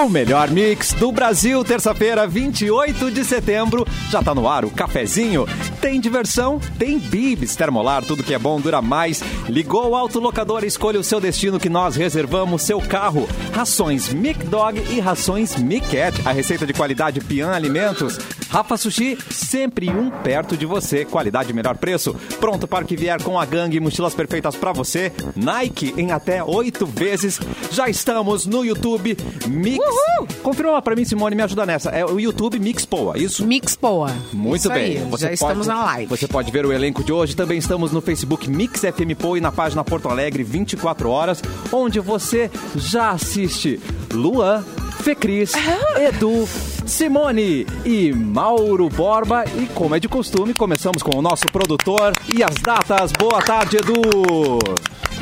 O melhor mix do Brasil, terça-feira, 28 de setembro. Já tá no ar o cafezinho. Tem diversão? Tem bibs. Termolar, tudo que é bom dura mais. Ligou o autolocador, escolha o seu destino que nós reservamos seu carro. Rações Mic Dog e rações Mic Cat. A receita de qualidade Pian Alimentos. Rafa Sushi, sempre um perto de você. Qualidade, melhor preço. Pronto para que vier com a gangue, mochilas perfeitas para você. Nike em até oito vezes. Já estamos no YouTube Mix. Uhul! Confirma pra mim, Simone, me ajuda nessa. É o YouTube Mix Poa, isso? Mix Poa. Muito Isso bem. Aí, Você já pode- estamos na live. Você pode ver o elenco de hoje. Também estamos no Facebook Mix FM Poa e na página Porto Alegre 24 horas, onde você já assiste Luan, Fecris, Edu, Simone e Mauro Borba. E como é de costume, começamos com o nosso produtor e as datas. Boa tarde, Edu.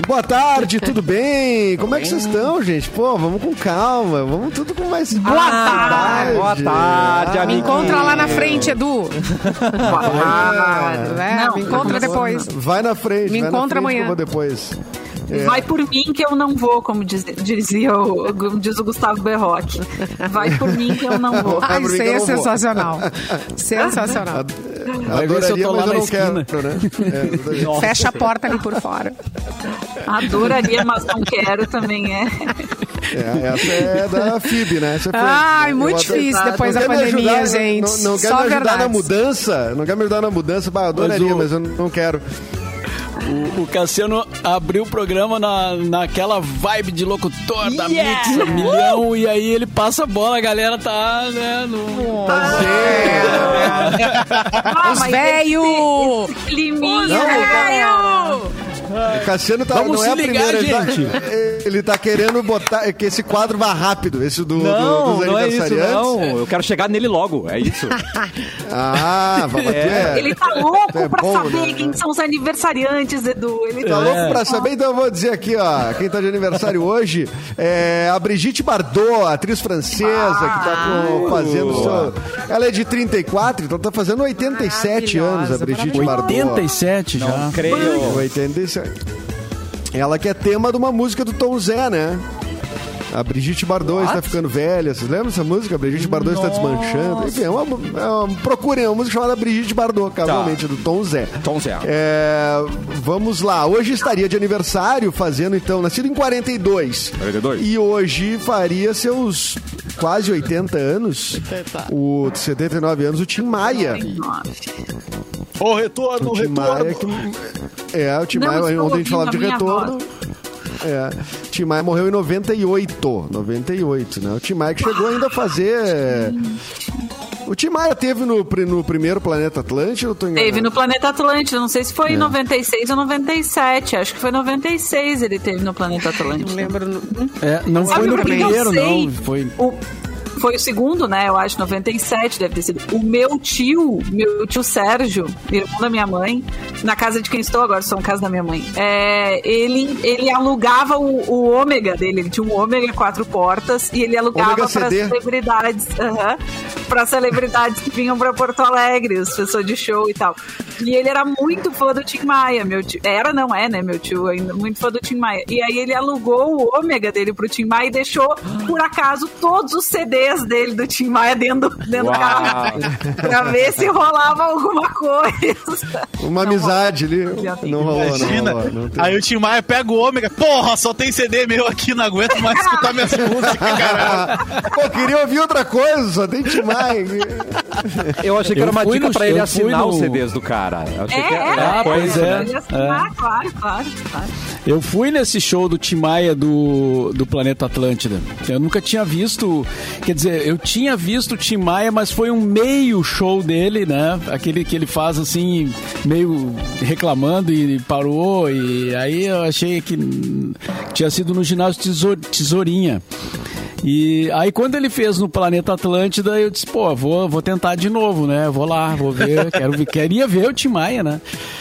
Boa tarde, tudo bem? Como é que vocês estão, gente? Pô, vamos com calma, vamos tudo com mais Boa tarde. Boa tarde, Ah, Me encontra lá na frente, Edu. Ah, né? Não, Me encontra depois. Vai na frente, Me vai na encontra frente amanhã. eu vou depois. É. Vai por mim que eu não vou, como diz- dizia o, diz o Gustavo Berroque. Vai por mim que eu não vou. Ai, isso aí é sensacional. Sensacional. Vai ver se eu Adoraria, tô lá na não esquina. quero, né? É. Fecha a porta ali por fora. Adoraria, mas não quero também é. É, essa é da FIB, né? Essa é Ai, né? muito até- difícil Não depois da Não me pandemia, ajudar, gente. Não, não quer Só me ajudar na mudança? Não quer me ajudar na mudança? Bah, adoraria, Mas o- mas eu não quero. O, o Cassiano abriu o programa na, naquela vibe de locutor da Mix, um milhão, e aí ele passa a bola, a galera tá, né, no... Ah, Os velho! esse- esse climinha, Não, velho! O Cassiano tá, Vamos não é a ligar, primeira. Ele tá, gente. ele tá querendo botar que esse quadro vá rápido, esse do, do- Não, dos não é isso, aniversariantes. não. Eu quero chegar nele logo, é isso. Ah, vamos é. Ele tá louco É pra bom, saber né? quem são os aniversariantes, Edu. Ele Tá tá louco pra saber? Então eu vou dizer aqui, ó. Quem tá de aniversário hoje é a Brigitte Bardot, atriz francesa, que tá com- fazendo seu. Ela é de 34, então tá fazendo 87 anos, a Brigitte Bardot. 87 já. Creio. 87. Ela que é tema de uma música do Tom Zé, né? A Brigitte Bardot está ficando velha. Vocês lembram dessa música? A Brigitte Bardot está desmanchando. Enfim, é uma, é uma- procurem, é uma música chamada Brigitte Bardot, casualmente, do Tom Zé. Tom Zé. É, vamos lá. Hoje estaria de aniversário, fazendo então, nascido em 42. 42. E hoje faria seus quase 80 anos. O 79 anos, o Tim Maia. O retorno, O o Tim Maia retorno. que, é, o Tim Não Maia, ontem a gente falava de retorno. É, Tim Maia morreu em 98. 98, né? O Tim Maia que chegou ainda a fazer. O Tim Maia teve no, no primeiro Planeta Atlântico, eu tô enganado? Teve no Planeta Atlântida, não sei se É. foi em 96 ou 97. Acho que foi 96 ele teve no Planeta Atlântida. Não lembro. É, não Sabe foi no primeiro, não. Foi... O, foi o segundo, né? Eu acho, 97 deve ter sido. O meu tio, meu tio Sérgio, irmão da minha mãe, na casa de quem estou agora, estou na casa da minha mãe, é, ele, ele alugava o, o ômega dele, ele tinha um ômega quatro portas e ele alugava para celebridades, para celebridades que vinham para Porto Alegre, as pessoas de show e tal. E ele era muito fã do Tim Maia, meu tio. Era, não é, né, meu tio, ainda muito fã do Tim Maia. E aí ele alugou o ômega dele pro Tim Maia e deixou, por acaso, todos os CDs dele do Tim Maia dentro, dentro do carro. pra ver se rolava alguma coisa. Uma Não, amizade ali. Não rolou, não Imagina. rolou. Não tem. Aí o Tim Maia pega o ômega. Porra, só tem CD meu aqui, não aguento mais escutar minhas músicas, caralho. Pô, queria ouvir outra coisa, só tem Tim Maia. Eu achei que Eu era uma dica no- pra ele assinar no- os CDs do cara. Eu achei que É, era é, Ah, pois é. Ele assinar, claro, claro, claro. Eu fui nesse show do Tim Maia do, do Planeta Atlântida. Eu nunca tinha visto. Quer dizer, eu tinha visto o Tim Maia, mas foi um meio show dele, né? Aquele que ele faz assim, meio reclamando e parou. E aí eu achei que tinha sido no ginásio Tesou- Tesourinha. E aí quando ele fez no Planeta Atlântida, eu disse, pô, vou, vou tentar de novo, né? Vou lá, vou ver, quero queria ver o Tim Maia, né?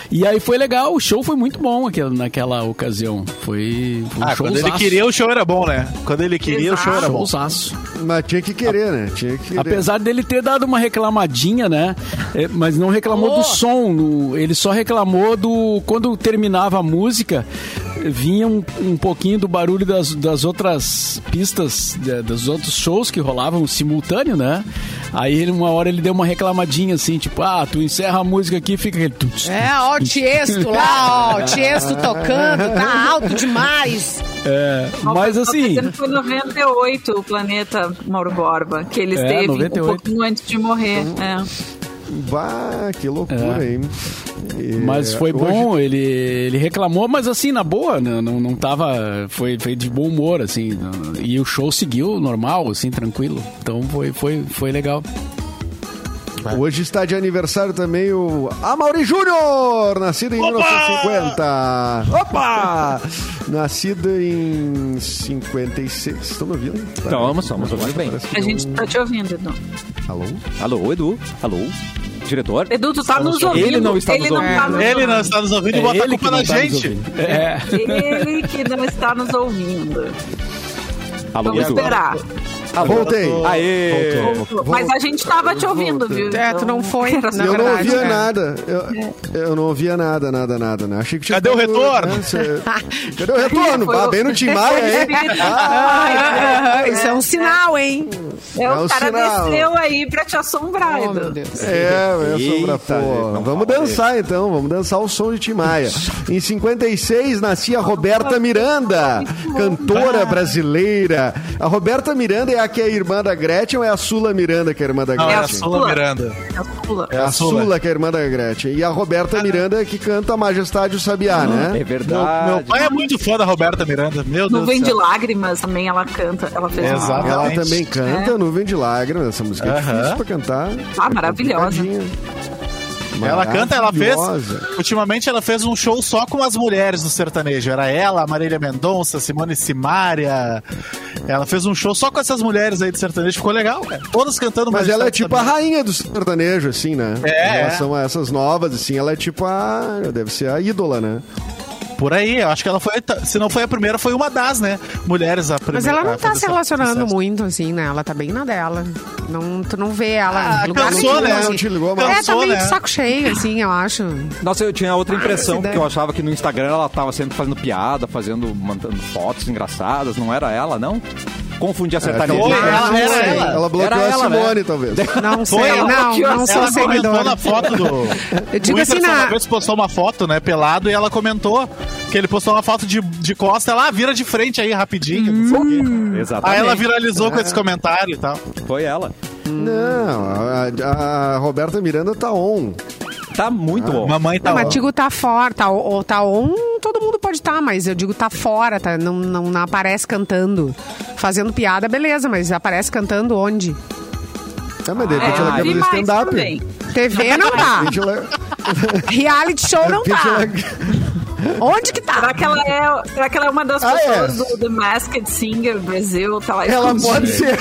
E aí foi legal, o show foi muito bom aquela, naquela ocasião. Foi, foi um Ah, quando ele queria, o show era bom, né? Quando ele queria, o show era bom. Showzaço. Mas tinha que querer, né? Tinha que querer. Apesar dele ter dado uma reclamadinha, né? É, Mas não reclamou do som. no- ele só reclamou do. Quando terminava a música, vinha um, um pouquinho do barulho das, das outras pistas, de- dos outros shows que rolavam simultâneo, né? Aí ele, uma hora ele deu uma reclamadinha assim, tipo, ah, tu encerra a música aqui e fica aquele... tuts, É, ó, o Tiesto lá, ó, o Tiesto tocando, tá alto demais. É, mas Tô assim, Foi 98 o planeta Mauro Borba, que ele É, esteve 98. um pouquinho antes de morrer. É. Bah, que loucura, É. hein? E, Mas foi hoje- bom, ele, ele reclamou, mas assim, na boa, né? não, não tava. Foi, foi de bom humor, assim. E o show seguiu normal, assim, tranquilo. Então foi, foi, foi legal. Hoje está de aniversário também o Amaury Júnior, nascido em 1950. Opa! Nascido em 56. Estão me ouvindo? Estamos, estamos ouvindo bem. A gente tá te ouvindo, Edu. Alô? Alô, Edu. Alô. Diretor. Edu, tu tá nos ouvindo. Ele não está nos não tá nos Ele não está nos ouvindo e É bota a culpa na tá gente. ouvindo. É. Ele que não está nos ouvindo. Alô, Vamos Edu. esperar. Alô. Voltei. Aê. Mas a gente tava te ouvindo, viu? É, tu não foi, Era na eu não verdade, ouvia né? nada. Eu, eu não ouvia nada, nada, nada, né? Achei que tinha Cadê o retorno? né, cê- Cadê o retorno? Foi o- bem no Tim Maia, hein? Ah, Isso é um sinal, hein? É, É o um cara sinal. desceu aí pra te assombrar, Oh, meu Deus. É, gente, não Vamos dançar então, vamos dançar o som de Tim Maia. Em 56 nascia a Roberta Miranda, cantora brasileira. A Roberta Miranda é a que é irmã da Gretchen ou é a Sula Miranda que é irmã da Não, é a Gretchen? Sula Miranda. É a Sula. É a Sula que é irmã da Gretchen. E a Roberta Miranda que canta a Majestade o Sabiá, É né? Meu, verdade. meu pai é muito fã da Roberta Miranda. Meu Deus Nuvem de lágrimas também ela canta. Ela fez Exato. Ela Exatamente. também canta Nuvem de Lágrimas. Essa música é Aham. difícil pra cantar. Ah, maravilhosa. Ela canta, ela fez. Ultimamente ela fez um show só com as mulheres do sertanejo. Era ela, Marília Mendonça, Simone Simaria. Ela fez um show só com essas mulheres aí do sertanejo. Ficou legal, cara. Todas cantando Mas ela é tipo a rainha do sertanejo, assim, né? É, Em relação a essas novas, assim, ela é tipo a. Deve ser a ídola, né? Por aí, eu acho que ela foi. Se não foi a primeira, foi uma das, né? Mulheres a primeira. Mas ela não tá se relacionando sucesso. muito, assim, né? Ela tá bem na dela. Não, tu não vê ela Ah, lugar cansou, nenhum, né? assim. Não te ligou, mas- É, tá Cansou, meio né? de saco cheio, assim, eu acho. Nossa, eu tinha outra impressão, essa porque eu achava que no Instagram ela tava sempre fazendo piada, fazendo, mandando fotos engraçadas. Não era ela, não? Confundi a sertaneja. Foi, Ah, ela, era ela. Ela bloqueou Era a ela, Simone, né? talvez. Não sei, ela não, não sou Ela comentou seguidora. na foto do. Eu digo o assim, na- uma vez postou uma foto, né, pelado, e ela comentou que ele postou uma foto de, de costa, ela ah, vira de frente aí rapidinho. não sei o quê. Exatamente. Aí ela viralizou com esse comentário e tal. Foi ela. Não, a, a Roberta Miranda tá on. Tá muito bom. Mamãe tá Não, mas digo tá fora, tá, ou tá on, todo mundo pode estar, mas eu digo tá fora, tá? Não, não, não aparece cantando. Fazendo piada, beleza, mas aparece cantando onde? É, mas de repente ela Ah, quer vi fazer stand-up. TV não tá. ela- Reality show não tá. ela- Onde que Será tá? que ela é, será que ela é uma das Ah, pessoas é? do The Masked Singer Brasil? Tá lá Ela escondida? pode ser.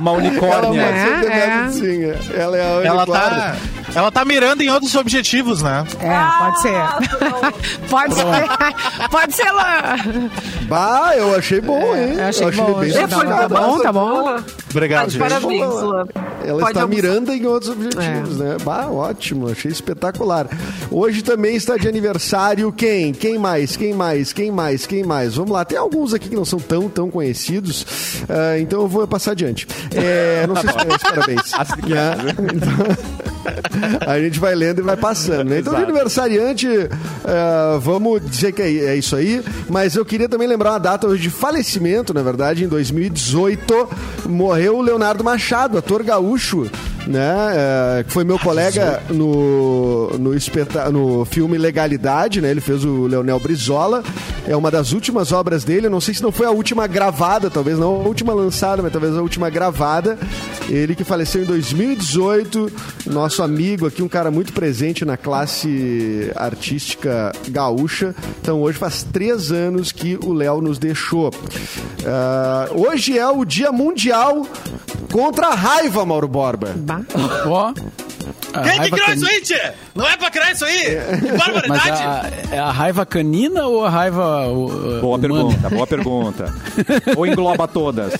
Uma Ela unicórnia. pode ser É, Demetricinha. Ela é a Ela unicórnio. tá, ela tá mirando em outros objetivos, né? É, pode ser. Ah. Pode ser. Pode ser lá. Bah, eu achei bom, hein? eu achei bom, bem achei É, foi Tá bom, tá bom. Obrigado, Tá gente. Parabéns. Lua. Ela Pode está almoçar. mirando em outros objetivos, É. né? Bah, ótimo, achei espetacular. Hoje também está de aniversário quem? Quem mais? Quem mais? Quem mais? Quem mais? Vamos lá, tem alguns aqui que não são tão, tão conhecidos, ah, então eu vou passar adiante. É, não sei se conhece, parabéns. Né? Então, a gente vai lendo e vai passando, né? Então, de aniversariante, ah, vamos dizer que é, é isso aí, mas eu queria também lembrar uma data hoje de falecimento, na verdade, em 2018, morreu o Leonardo Machado, ator gaúcho, né? eh, que foi meu colega no, no, espeta- no filme Legalidade, né? Ele fez o Leonel Brizola. É uma das últimas obras dele. Eu não sei se não foi a última gravada, talvez não a última lançada, mas talvez a última gravada. Ele que faleceu em 2018, nosso amigo aqui, um cara muito presente na classe artística gaúcha. Então hoje faz três anos que o Léo nos deixou. Ah, hoje é o Dia Mundial contra a Raiva, Mauro Borba. Bah. Ó. a Quem que criou cani- isso aí, tia? Não é pra criar isso aí? Que Mas barbaridade! a, é a raiva canina ou a raiva uh, Boa humana? pergunta, boa pergunta. Ou engloba todas.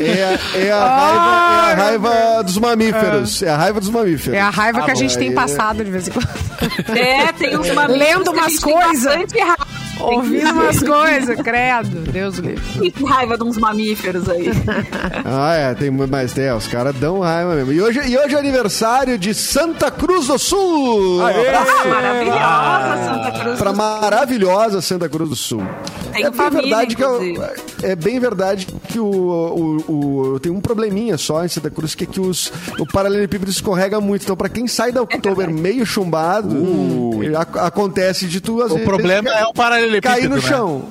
É, é, a, raiva, é a raiva dos mamíferos. É a raiva dos mamíferos. É a raiva Ah, que a bom, gente tem aí- passado de vez em quando. É, tem uns mamíferos Lendo umas tem coisas. bastante raiva. Ouvindo umas coisas, credo. Deus livre. Que raiva de uns mamíferos aí. Ah, é, tem mais. É, os caras dão raiva mesmo. E hoje, e hoje é aniversário de Santa Cruz do Sul. Aê! Ah, maravilhosa Santa Cruz. Pra do Sul. maravilhosa Santa Cruz do Sul. Tem é bem família, verdade que eu- inclusive. é bem verdade que o, o, o- tem um probleminha só em Santa Cruz que é que os, o paralelepípedo escorrega muito. Então, pra quem sai da Oktober meio chumbado, ac- acontece de tu às O vezes, problema é o paralelepípedo, cair no né? chão.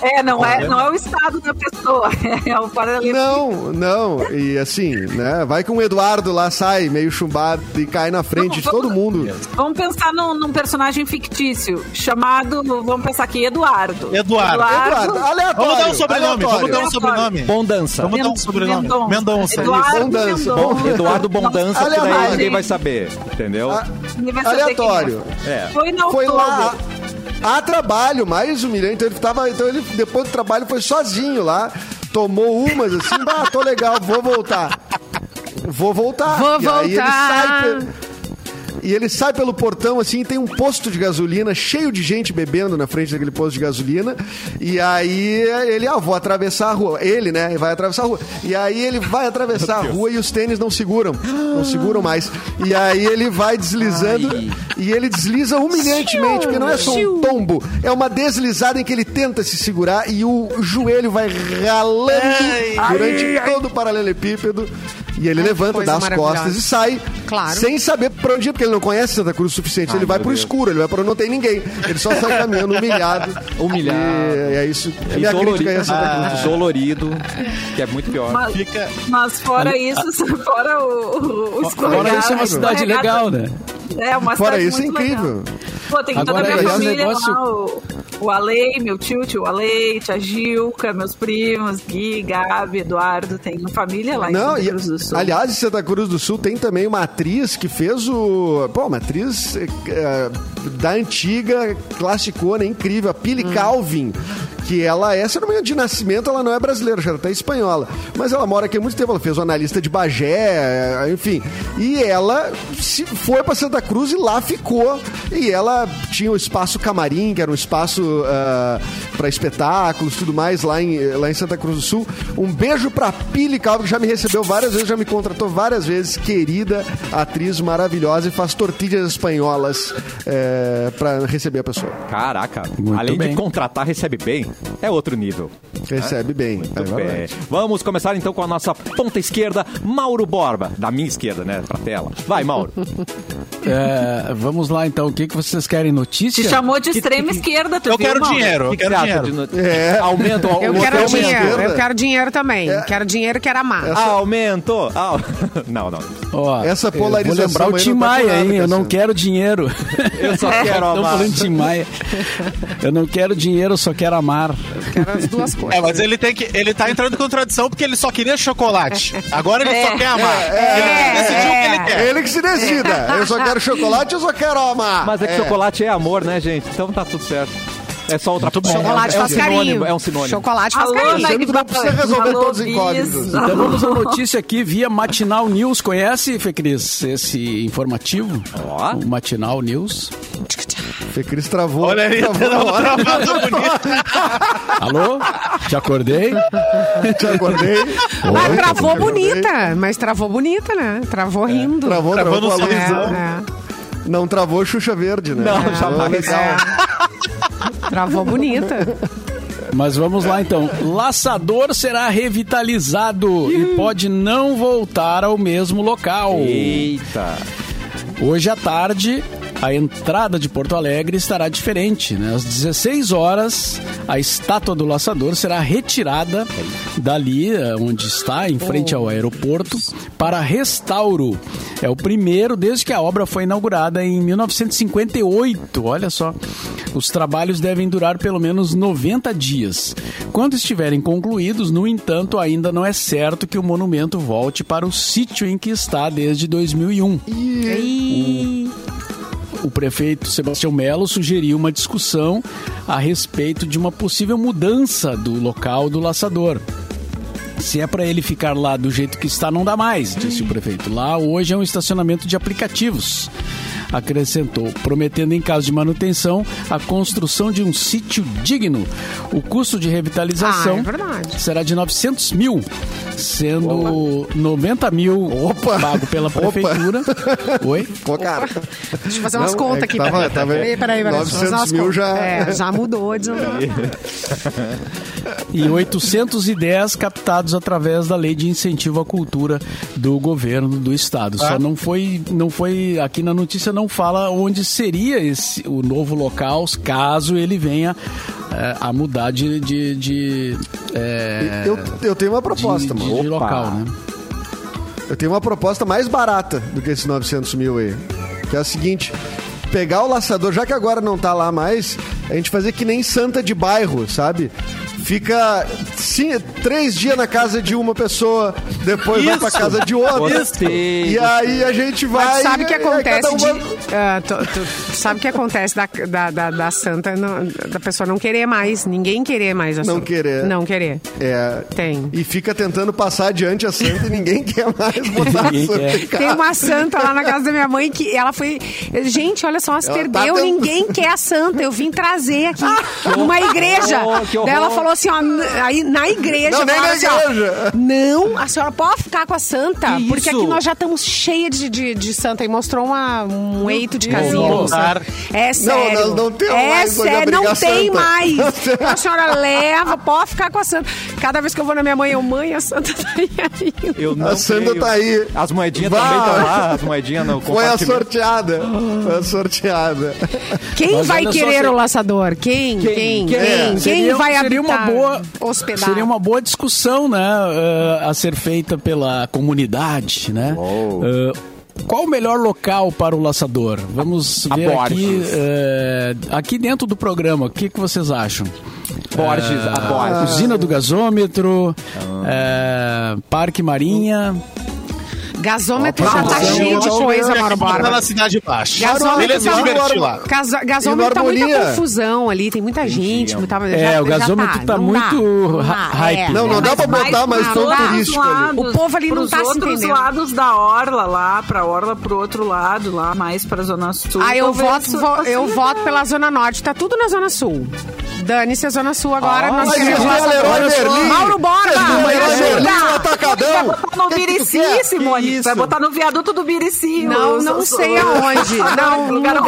É, não é, não é o estado da pessoa, é o paralelepípedo. Não, não. E assim, né? Vai que um Eduardo lá sai meio chumbado e cai na frente Não, de todo mundo. Vamos pensar num, num personagem fictício chamado, vamos pensar aqui, Eduardo. Eduardo. Eduardo, aleatório. Vamos dar um sobrenome, vamos dar um Aleatório. sobrenome. Bondança. Vamos dar um sobrenome. Mendonça, Eduardo Bondança. Mendonça. Eduardo Bondança, que daí Aleatório. ninguém vai saber, entendeu? Ninguém vai saber Aleatório. quem é. É. Foi na Foi lá. A, trabalho, mais humilhante. Então ele tava. Então ele, depois do trabalho, foi sozinho lá. Tomou umas assim, bah, tô legal, vou voltar. Vou voltar. Vou e aí ele voltar. sai. E ele sai pelo portão, assim, e tem um posto de gasolina cheio de gente bebendo na frente daquele posto de gasolina. E aí ele, ah, vou atravessar a rua. Ele, né? Vai atravessar a rua. E aí ele vai atravessar a rua e os tênis não seguram. Não seguram mais. E aí ele vai deslizando e ele desliza humilhantemente, porque não é só um tombo, é uma deslizada em que ele tenta se segurar e o joelho vai ralando durante todo o paralelepípedo. E ele levanta, coisa dá as costas e sai Claro. sem saber pra onde ir, porque ele não conhece Santa Cruz o suficiente. ele vai pro escuro, ele vai pra onde não tem ninguém. Ele só sai caminhando humilhado. Humilhado. E é isso. É E minha dolorido, crítica a Santa Cruz. Ah, dolorido, que é muito pior. Mas, Fica- mas fora isso, fora o, o, o escorregado, Agora isso é uma cidade legal, né? É, uma Fora cidade isso, é incrível. legal. Pô, tem toda a Agora, minha esse família negócio- lá, o, o Alei, meu tio, tio Alei, tia Gilca, meus primos, Gui, Gabi, Eduardo, tem uma família lá em Não, Santa e, Cruz do Sul. aliás, em Santa Cruz do Sul tem também uma atriz que fez o. Pô, uma atriz eh, da antiga, classicona, incrível, a Pili Hum. Calvin. Que ela é, se não me engano, de nascimento, ela não é brasileira, já tá espanhola. Mas ela mora aqui há muito tempo, ela fez o analista de Bagé, eh, enfim. E ela se foi pra Santa Cruz e lá ficou. E ela tinha o espaço camarim, que era um espaço para espetáculos tudo mais lá em, lá em Santa Cruz do Sul. Um beijo pra Pili Calvo, que já me recebeu várias vezes, já me contratou várias vezes. Querida atriz maravilhosa e faz tortilhas espanholas é, para receber a pessoa. Caraca, Muito além bem. de contratar, recebe bem. É outro nível. Recebe bem. é Muito verdade. bem. Vamos começar então com a nossa ponta esquerda, Mauro Borba. Da minha esquerda, né? Pra tela. Vai, Mauro. É, vamos lá então, o que, que vocês querem? Notícia? Te chamou de extrema esquerda, tu Eu viu, quero Mauro? dinheiro, eu que, que quero dinheiro. É. Aumento, Eu quero dinheiro, eu quero dinheiro também. É. Quero dinheiro, quero amar. Aumento. Ah, Não, não. Ó, Essa eu polarização Vou lembrar o Tim tá Maia, hein? Eu não quero dinheiro. Eu só quero amar. falando de Tim Maia. Eu não quero dinheiro, eu só quero amar. Quero as duas coisas. É, mas ele tem que. Ele tá entrando em contradição porque ele só queria chocolate. Agora ele só É. quer amar. ele decidiu o que ele quer. Ele que se decida. Eu só quero chocolate, eu só quero amar. Mas é que chocolate é amor, né, gente? Então tá tudo certo. É só outra bom. Chocolate é um faz sinônimo, carinho. É um sinônimo. Chocolate faz Alô, carinho. Sempre Nike não precisa resolver Alô, todos os incógnitos. Então vamos à notícia aqui via Matinal News. Conhece, Fê Cris, esse informativo? Ó. O Matinal News. Fê Cris travou. Olha aí, travou na hora. travado bonito. Alô? Te acordei? Te acordei. Mas Oi, travou te acordei. bonita. Mas travou bonita, né? Travou rindo. Travou, Travou travou, no com a luz. sorrisão. É, Não travou Xuxa Verde, né? Não, Ah, jamais. legal. é. Travou bonita. Mas vamos lá então. Laçador será revitalizado e pode não voltar ao mesmo local. Eita. Hoje à tarde, a entrada de Porto Alegre estará diferente. Né? Às 16 horas, a estátua do laçador será retirada dali, eh, onde está, em frente ao aeroporto, para restauro. É o primeiro desde que a obra foi inaugurada em 1958. Olha só. Os trabalhos devem durar pelo menos 90 dias. Quando estiverem concluídos, no entanto, ainda não é certo que o monumento volte para o sítio em que está desde 2001. E... O prefeito Sebastião Melo sugeriu uma discussão a respeito de uma possível mudança do local do laçador. Se é para ele ficar lá do jeito que está, não dá mais, disse o prefeito. Lá hoje é um estacionamento de aplicativos. acrescentou, prometendo em caso de manutenção a construção de um sítio digno. O custo de revitalização Ah, é será de 900 mil, sendo 90 mil Opa. pago pela Opa. prefeitura. Oi? Pô, cara. Deixa eu fazer umas contas é aqui. tava- peraí. tava- Peraí, peraí, peraí, deixa eu fazer 900 umas mil contas. já- É, já mudou. de novo. e 810 captados através da lei de incentivo à cultura do governo do estado. Só não foi, não foi aqui na notícia não fala onde seria esse o novo local, caso ele venha eh, a mudar de, de, de, eh, Eu, eu tenho uma proposta, de, mano. de, local, né? Eu tenho uma proposta mais barata do que esses 900 mil aí. Que é a seguinte: pegar o laçador, já que agora não tá lá mais, a gente fazer que nem santa de bairro, sabe? Fica sim, três dias na casa de uma pessoa, depois vai pra Isso! casa de outra. Gostei. E aí a gente vai. Mas sabe o que aí acontece cada um de. ah, tu, tu sabe o que acontece da, da, da, da santa, não- da pessoa não querer mais, ninguém querer mais a Não santa. querer. Não querer. É, Tem. E fica tentando passar adiante a santa e ninguém quer mais botar a santa quer. Tem uma santa lá na casa da minha mãe que ela foi. Gente, olha só, se Ela perdeu, tá tentando- ninguém quer a santa. Eu vim trazer aqui numa igreja. horror, que horror. Daí ela falou assim: ó, aí na igreja. Não, nem na assim, ó, igreja. não, a senhora pode ficar com a santa, Que porque isso? aqui nós já estamos cheias de, de, de santa. E mostrou uma, um eito de casinha. Santa. É sério. nós não temos é mais sério, não tem santa. mais. Então a senhora leva, pode ficar com a santa. Cada vez que eu vou na minha mãe, eu, mãe, a santa tá aí ainda. Eu não A creio. tá aí. As moedinhas Vá. também estão lá, as moedinhas no Foi a sorteada. Foi a sorteada. Quem Mas vai querer o laçador? Quem? Quem? Quem? Quem? Quem, Seria- vai seria uma boa hospedar? Seria uma boa discussão, né, eh, a ser feita pela comunidade, né? Eh, qual o melhor local para o laçador? Vamos A ver aqui, eh, aqui dentro do programa. O que, que vocês acham? Borges, a Borges. Usina do gasômetro, eh, Parque Marinha. Gasômetro já tá cheio de coisa, Mauro Tá na Borba. Cidade Baixa. Gasômetro Ele é se tá- divertir lá. Gasômetro tá muita confusão ali, tem muita gente. Muita, É, já- o já gasômetro tá muito dá, hype. é. Não, não dá pra botar mais pros outros turístico O povo ali não pros tá se outros entendendo. lados da orla lá, pra orla pro outro lado lá, mais pra zona sul. Ah, eu voto, eu legal. voto pela Zona Norte. Tá tudo na Zona Sul. Dane-se a Zona Sul agora. nós Mas queremos é laçador. Leroy Merlin. Mauro Borba, é me Leroy Merlin, ajuda. atacadão. Vai botar no Birici? Simone. Vai botar no viaduto do Birici. Não, não sei aonde. Não, lugar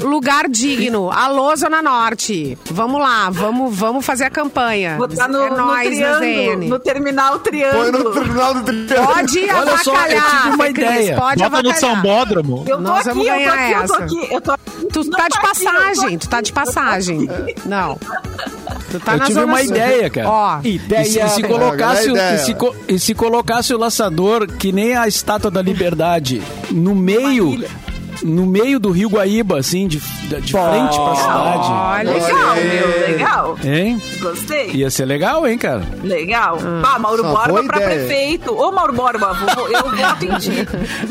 lugar, digno. Alô, Zona Norte. Vamos lá, vamos, vamos fazer a campanha. Botar no, é no nóis, triângulo, ZN. no terminal Põe triângulo. no tribunal do triângulo. Pode Olha só, eu avacalhar, tive uma Fê Cris, ideia. Pode Bota no avacalhar. Sambódromo. Eu tô Nós aqui, vamos eu tô ganhar aqui, eu tô essa. aqui, eu tô aqui. Tu Não tá de passagem, tu tá de passagem. Não. Tu tá Eu na tive Zona uma Sul. ideia, cara. Ó, Ideia. E se, e se colocasse, o- Ideia. e se e se colocasse o laçador que nem a estátua da liberdade no meio no meio do Rio Guaíba, assim, de, de frente pra cidade. olha. Legal, meu, legal. Hein? Gostei. Ia ser legal, hein, cara? Legal. Ah, Mauro Borba pra ideia. prefeito. Ô, Mauro Borba, vou- eu voto em ti.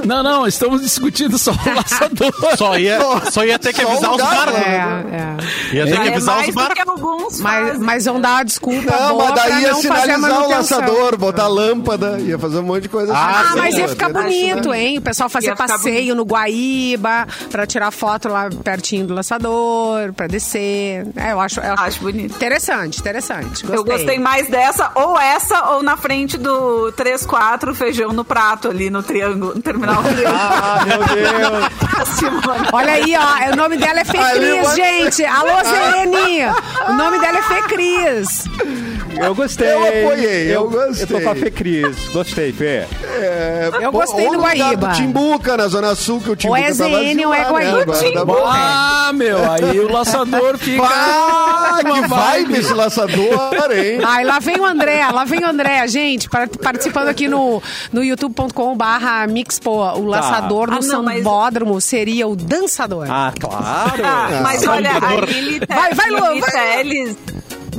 Não, não, estamos discutindo só o laçador. Só ia, só ia ter que avisar os barcos. É, né? é. Ia ter Já que é avisar os barcos. Mas, mas vão dar uma desculpa Não, boa mas daí ia sinalizar o laçador, botar lâmpada, ia fazer um monte de coisa Ah, Ah, assim. mas ia Ia ficar bonito, hein? O pessoal fazer passeio no Guaíba pra tirar foto lá pertinho do laçador, pra descer. É, eu acho, eu Acho bonito. Interessante, interessante. Gostei. Eu gostei mais dessa, ou essa, ou na frente do 3-4, feijão no prato ali no triângulo, no terminal triângulo. Ah, meu Deus. Simone. Olha aí, ó. O nome dela é Fê Ali, Cris, mas- gente. Alô, Zene. O nome dela é Fê Cris. Eu gostei. Eu apoiei, eu gostei. Eu tô com a Fê Cris. Gostei, Fê. É, Eu pô, gostei do lugar Guaíba. do Timbuca, na Zona Sul, que o Timbuca é tá ZN vazio ou é lá, Guaíba. né? Tá. Ah, meu, aí o laçador fica. Ah, que vibe esse laçador, hein? Ai, lá vem o André, lá vem o André, gente, par- participando aqui no, no youtube.com barra Mixpo. O laçador Ah, no não, mas- sambódromo seria o dançador. Ah, claro. Ah, mas olha, a Lili, Te- Vai, vai, Lu, Lili vai. Teles,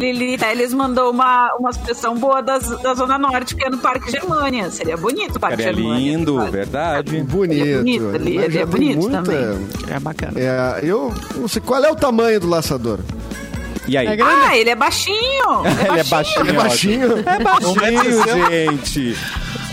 Lili Teles mandou uma, uma sugestão boa das, da Zona Norte, que é no Parque Germânia. Seria bonito o Parque Cara, é Germânia. lindo, sabe? verdade. Bonito. Ele é bonito, ele- Mas ele já é bonito também. É bacana. É, eu não sei qual é o tamanho do laçador. E aí? Ah, ele é baixinho. Ele é baixinho. É baixinho? É baixinho, gente.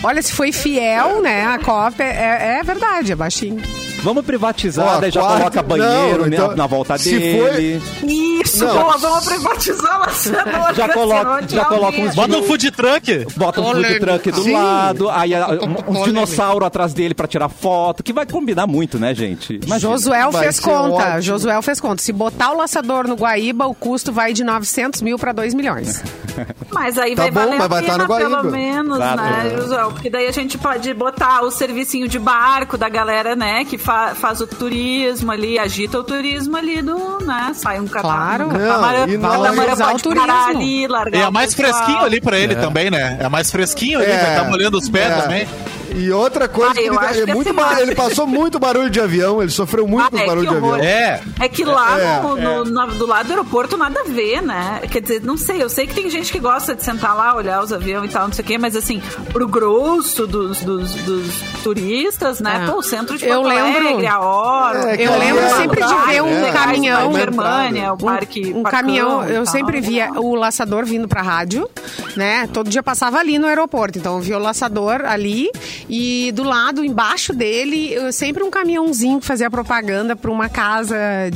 Olha, se foi fiel, né? A cópia é, é verdade, é baixinho. Vamos privatizar, Ó, daí já coloca banheiro Não, né, então, na volta se dele. Isso, Não. boa, vamos privatizar a. Já coloca- já coloca uns Bota um food truck. Bota um food truck do Sim. lado, aí um, um dinossauro atrás dele pra tirar foto, que vai combinar muito, né, gente? Imagina. Josuel Vai fez conta. ótimo. Josuel fez conta. Se botar o laçador no Guaíba, o custo vai de 900 mil para 2 milhões. Mas aí Tá vai bom, valer mas a vai tá pena, no Guaíba. pelo menos, Exato. né, Josuel? Porque daí a gente pode botar o servicinho de barco da galera, né, que fa- faz o turismo ali, agita o turismo ali do, né, sai um cata- Claro. um catamarã, Não, catamarã Valorizar pode o parar turismo. ali, largar E é mais pessoal. fresquinho ali pra ele também, né? É mais fresquinho ali, É. vai estar molhando os pés É. também. E outra coisa, Ah, que eu ele, acho que é muito ser bar- ele passou muito barulho de avião, ele sofreu muito Ah, com é, barulho de avião. É. É que lá É, no- no- na- do lado do aeroporto nada a ver, né? Quer dizer, não sei, eu sei que tem gente que gosta de sentar lá, olhar os aviões e tal, não sei o quê, mas assim, pro grosso dos, dos, dos turistas, né? É. Pô, o centro de Eu Porto lembro- Alegre, a Hora. É, Eu lembro é sempre de ver um né? caminhão- Germânia, o Um- parque. um Parcão caminhão, eu tal. sempre via o laçador vindo pra rádio, né? Todo dia passava ali no aeroporto. Então eu via o laçador ali e do lado, embaixo dele, sempre um caminhãozinho que fazia propaganda pra uma casa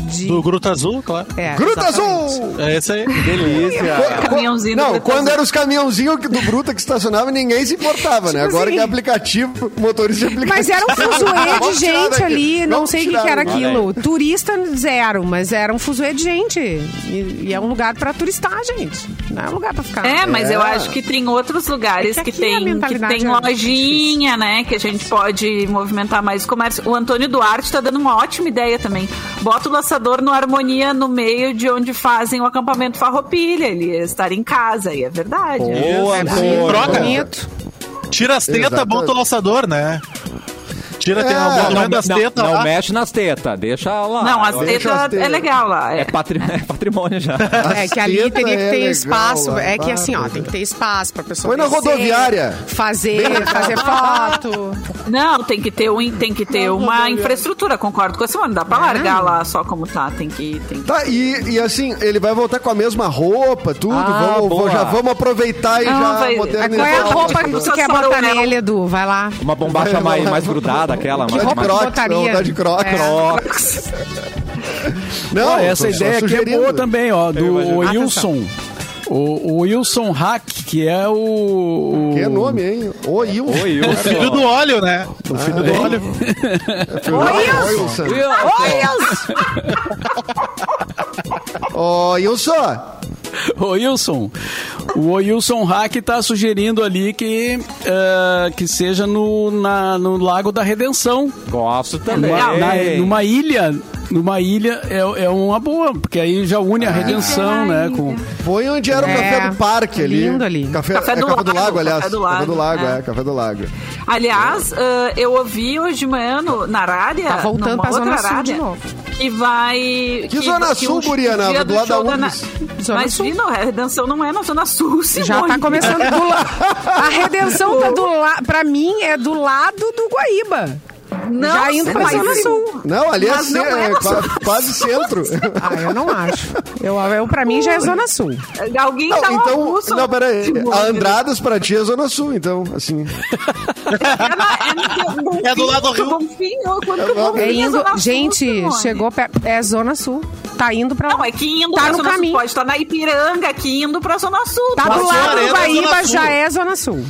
de. Do Gruta Azul, claro. É, Gruta exatamente. Azul! É esse aí. Delícia. Caminhãozinho do Não, Gruta quando Azul. eram os caminhãozinhos do Bruta que estacionava, ninguém se importava, né? Tipo Agora assim. que é aplicativo, motorista de aplicativo. Mas era um fuzuê de gente ali, não sei o que, que era aquilo. Turista zero, mas era um fuzuê de gente. E, e é um lugar pra turistar, gente. Não é um lugar pra ficar. É, mas É. eu acho que tem outros lugares É que que, tem, que tem é lojinha, né? Que a gente pode movimentar mais o comércio. O Antônio Duarte tá dando uma ótima ideia também. Bota o laçador no Harmonia no meio de onde fazem o acampamento Farroupilha. Ele estar em casa, e é verdade. Boa, É Troca. Tira as tetas, bota o laçador, né? Tira tem É, uma Não, não, das não, tetas não lá. mexe nas tetas, deixa lá. Não, as tetas as é legal lá. É, É. é patrimônio já. É que ali teria que é ter legal, espaço. lá. É que assim, ó, tem que ter espaço pra pessoa. Põe na rodoviária. Fazer, fazer foto. Não, tem que ter, um, tem que ter uma infraestrutura, concordo com a Simone. Não dá pra largar lá só como tá. Tem que. Tem que... Tá, e, e assim, ele vai voltar com a mesma roupa, tudo. Ah, vamos, boa. já vamos aproveitar e Não, já vai- modernizar. Qual é a roupa que tu quer botar nele, Edu? Vai lá. Uma bombacha mais, mais grudada, aquela. Que roupa tu Crocs, botaria? vamos dar de Crocs. É. Crocs. Não, essa ideia aqui é boa também, ó, do. Wilson. O, o Wilson Hack, que é o. o- Que é nome, hein? O Wilson. Oi, O filho do óleo, né? O filho do óleo. Oi, Wilson. Ô, Wilson. O Wilson. O Wilson Hack está sugerindo ali que, eh, que seja no, na- no Lago da Redenção. Gosto também. Numa, na- numa ilha. Numa ilha é, é uma boa, porque aí já une a redenção, né? Com, Foi onde era o É, café do parque ali. lindo ali. Café, Café é do café do Lago, lago, aliás. Café do Café do Lago, lago, é. é. Café do lago. Aliás, ah, eu ouvi hoje de manhã no, na rádio. Tá voltando pra Zona Sul de novo. Que vai. Que Zona Sul, o Buriana? Do lado da show Na... Mas, Sul. Vino, a redenção não é na Zona Sul, Simone. Já tá começando do la... A redenção tá do lado. Pra mim, é do lado do Guaíba. Não, Já indo pra Zona Sul. Não, ali é, não é é quase centro. Ah, eu não acho. Eu, eu, pra mim já é Zona Sul. Alguém Não, um então, avulso, não, peraí. A Andradas pra ti é Zona Sul, então, assim. É, na- é É do lado do Rio. Bonfim, ou quando que o Bonfim É é indo. Sul, Gente, chegou perto. É Zona Sul. Tá indo pra. Não, é que indo Tá pra no Zona caminho. Sul. Pode estar na Ipiranga, aqui indo pra Zona Sul. Tá do Passou lado do Guaíba, Sul. já é Zona Sul.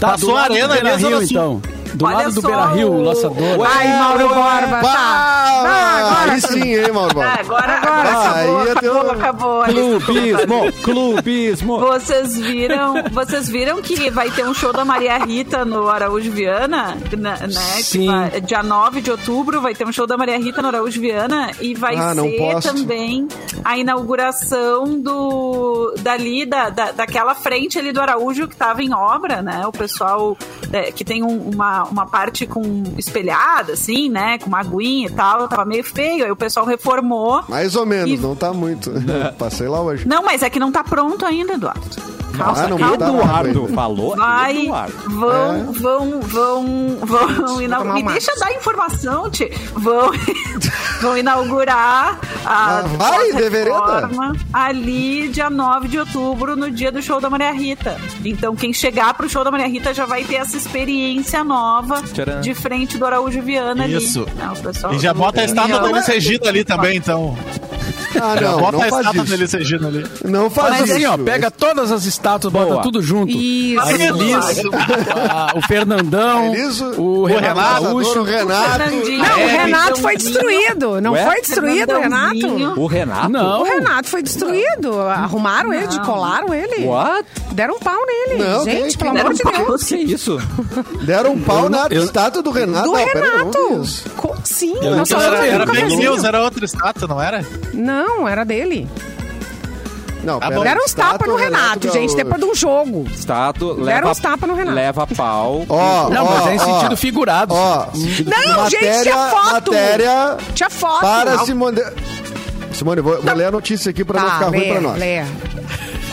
tá Passou do a lado arena do ali, Rio, Sul. então. Do Olha lado do Beira Rio, o- o laçador. Ai, Mauro Borba. Tá. Bah, Ah, agora aí sim, hein, Mauro? Ah, agora, agora Ah, acabou, aí acabou, um- acabou. Clubismo, clubismo. Vocês viram, vocês viram que vai ter um show da Maria Rita no Araújo Viana, né? né, que Sim. vai- dia 9 de outubro vai ter um show da Maria Rita no Araújo Viana e vai Ah, não ser posso. também a inauguração do dali da, da, daquela frente ali do Araújo que estava em obra, né? O pessoal é, que tem um- uma, uma parte com espelhada, assim, né? Com uma aguinha e tal, tava meio feio. Aí o pessoal reformou. Mais ou menos, E- não tá muito. Passei lá hoje. Não, mas é que não tá pronto ainda, Eduardo. Nossa, Ah, não nada Eduardo falou. Vai, Eduardo. vão, vão, vão, vão inaugurar. Me deixa dar informação, Tchê. Vão, vão inaugurar a Ah, vai, reforma ali dia 9 de outubro, no dia do show da Maria Rita. Então, quem chegar pro show da Maria Rita já vai ter essa experiência nova Tcharam. de frente do Araújo Viana Isso. ali. Não, o pessoal E já do- bota a estátua da União. Elis Regina ali também, então. Ah, não, bota não a estátua da isso. Elis Regina ali. Não faz Mas isso. assim, ó, pega todas as estátuas, bota Boa. tudo junto. Isso. A Elis, a- o Fernandão, Elis, o o Renato o Renato. Fernandinho. Não, o Renato foi destruído. Não Ué? foi destruído, o Renato? O Renato? Não. O Renato foi destruído. Arrumaram ele, colaram ele. What? Deram um pau nele. Não, Gente, pelo amor de? Deus. Que isso? Deram um pau na eu- estátua do Renato. Do Não, não vi Renato. Co- Sim, Eu não falamos Era, era cafezinho. news, era outra estátua, não era? Não, era dele. Não, Tá Deram uns tapas no Renato, gente, Gaúcho. depois de um jogo. Estátua, Deram leva, uns tapas no Renato. leva pau. Ó, Não, ó, mas é em sentido figurado. Ó, Não, gente, tinha foto. Matéria Tinha foto. para Simone... Simone, vou, vou ler a notícia aqui pra não Tá, ficar ruim lê, pra nós. lê.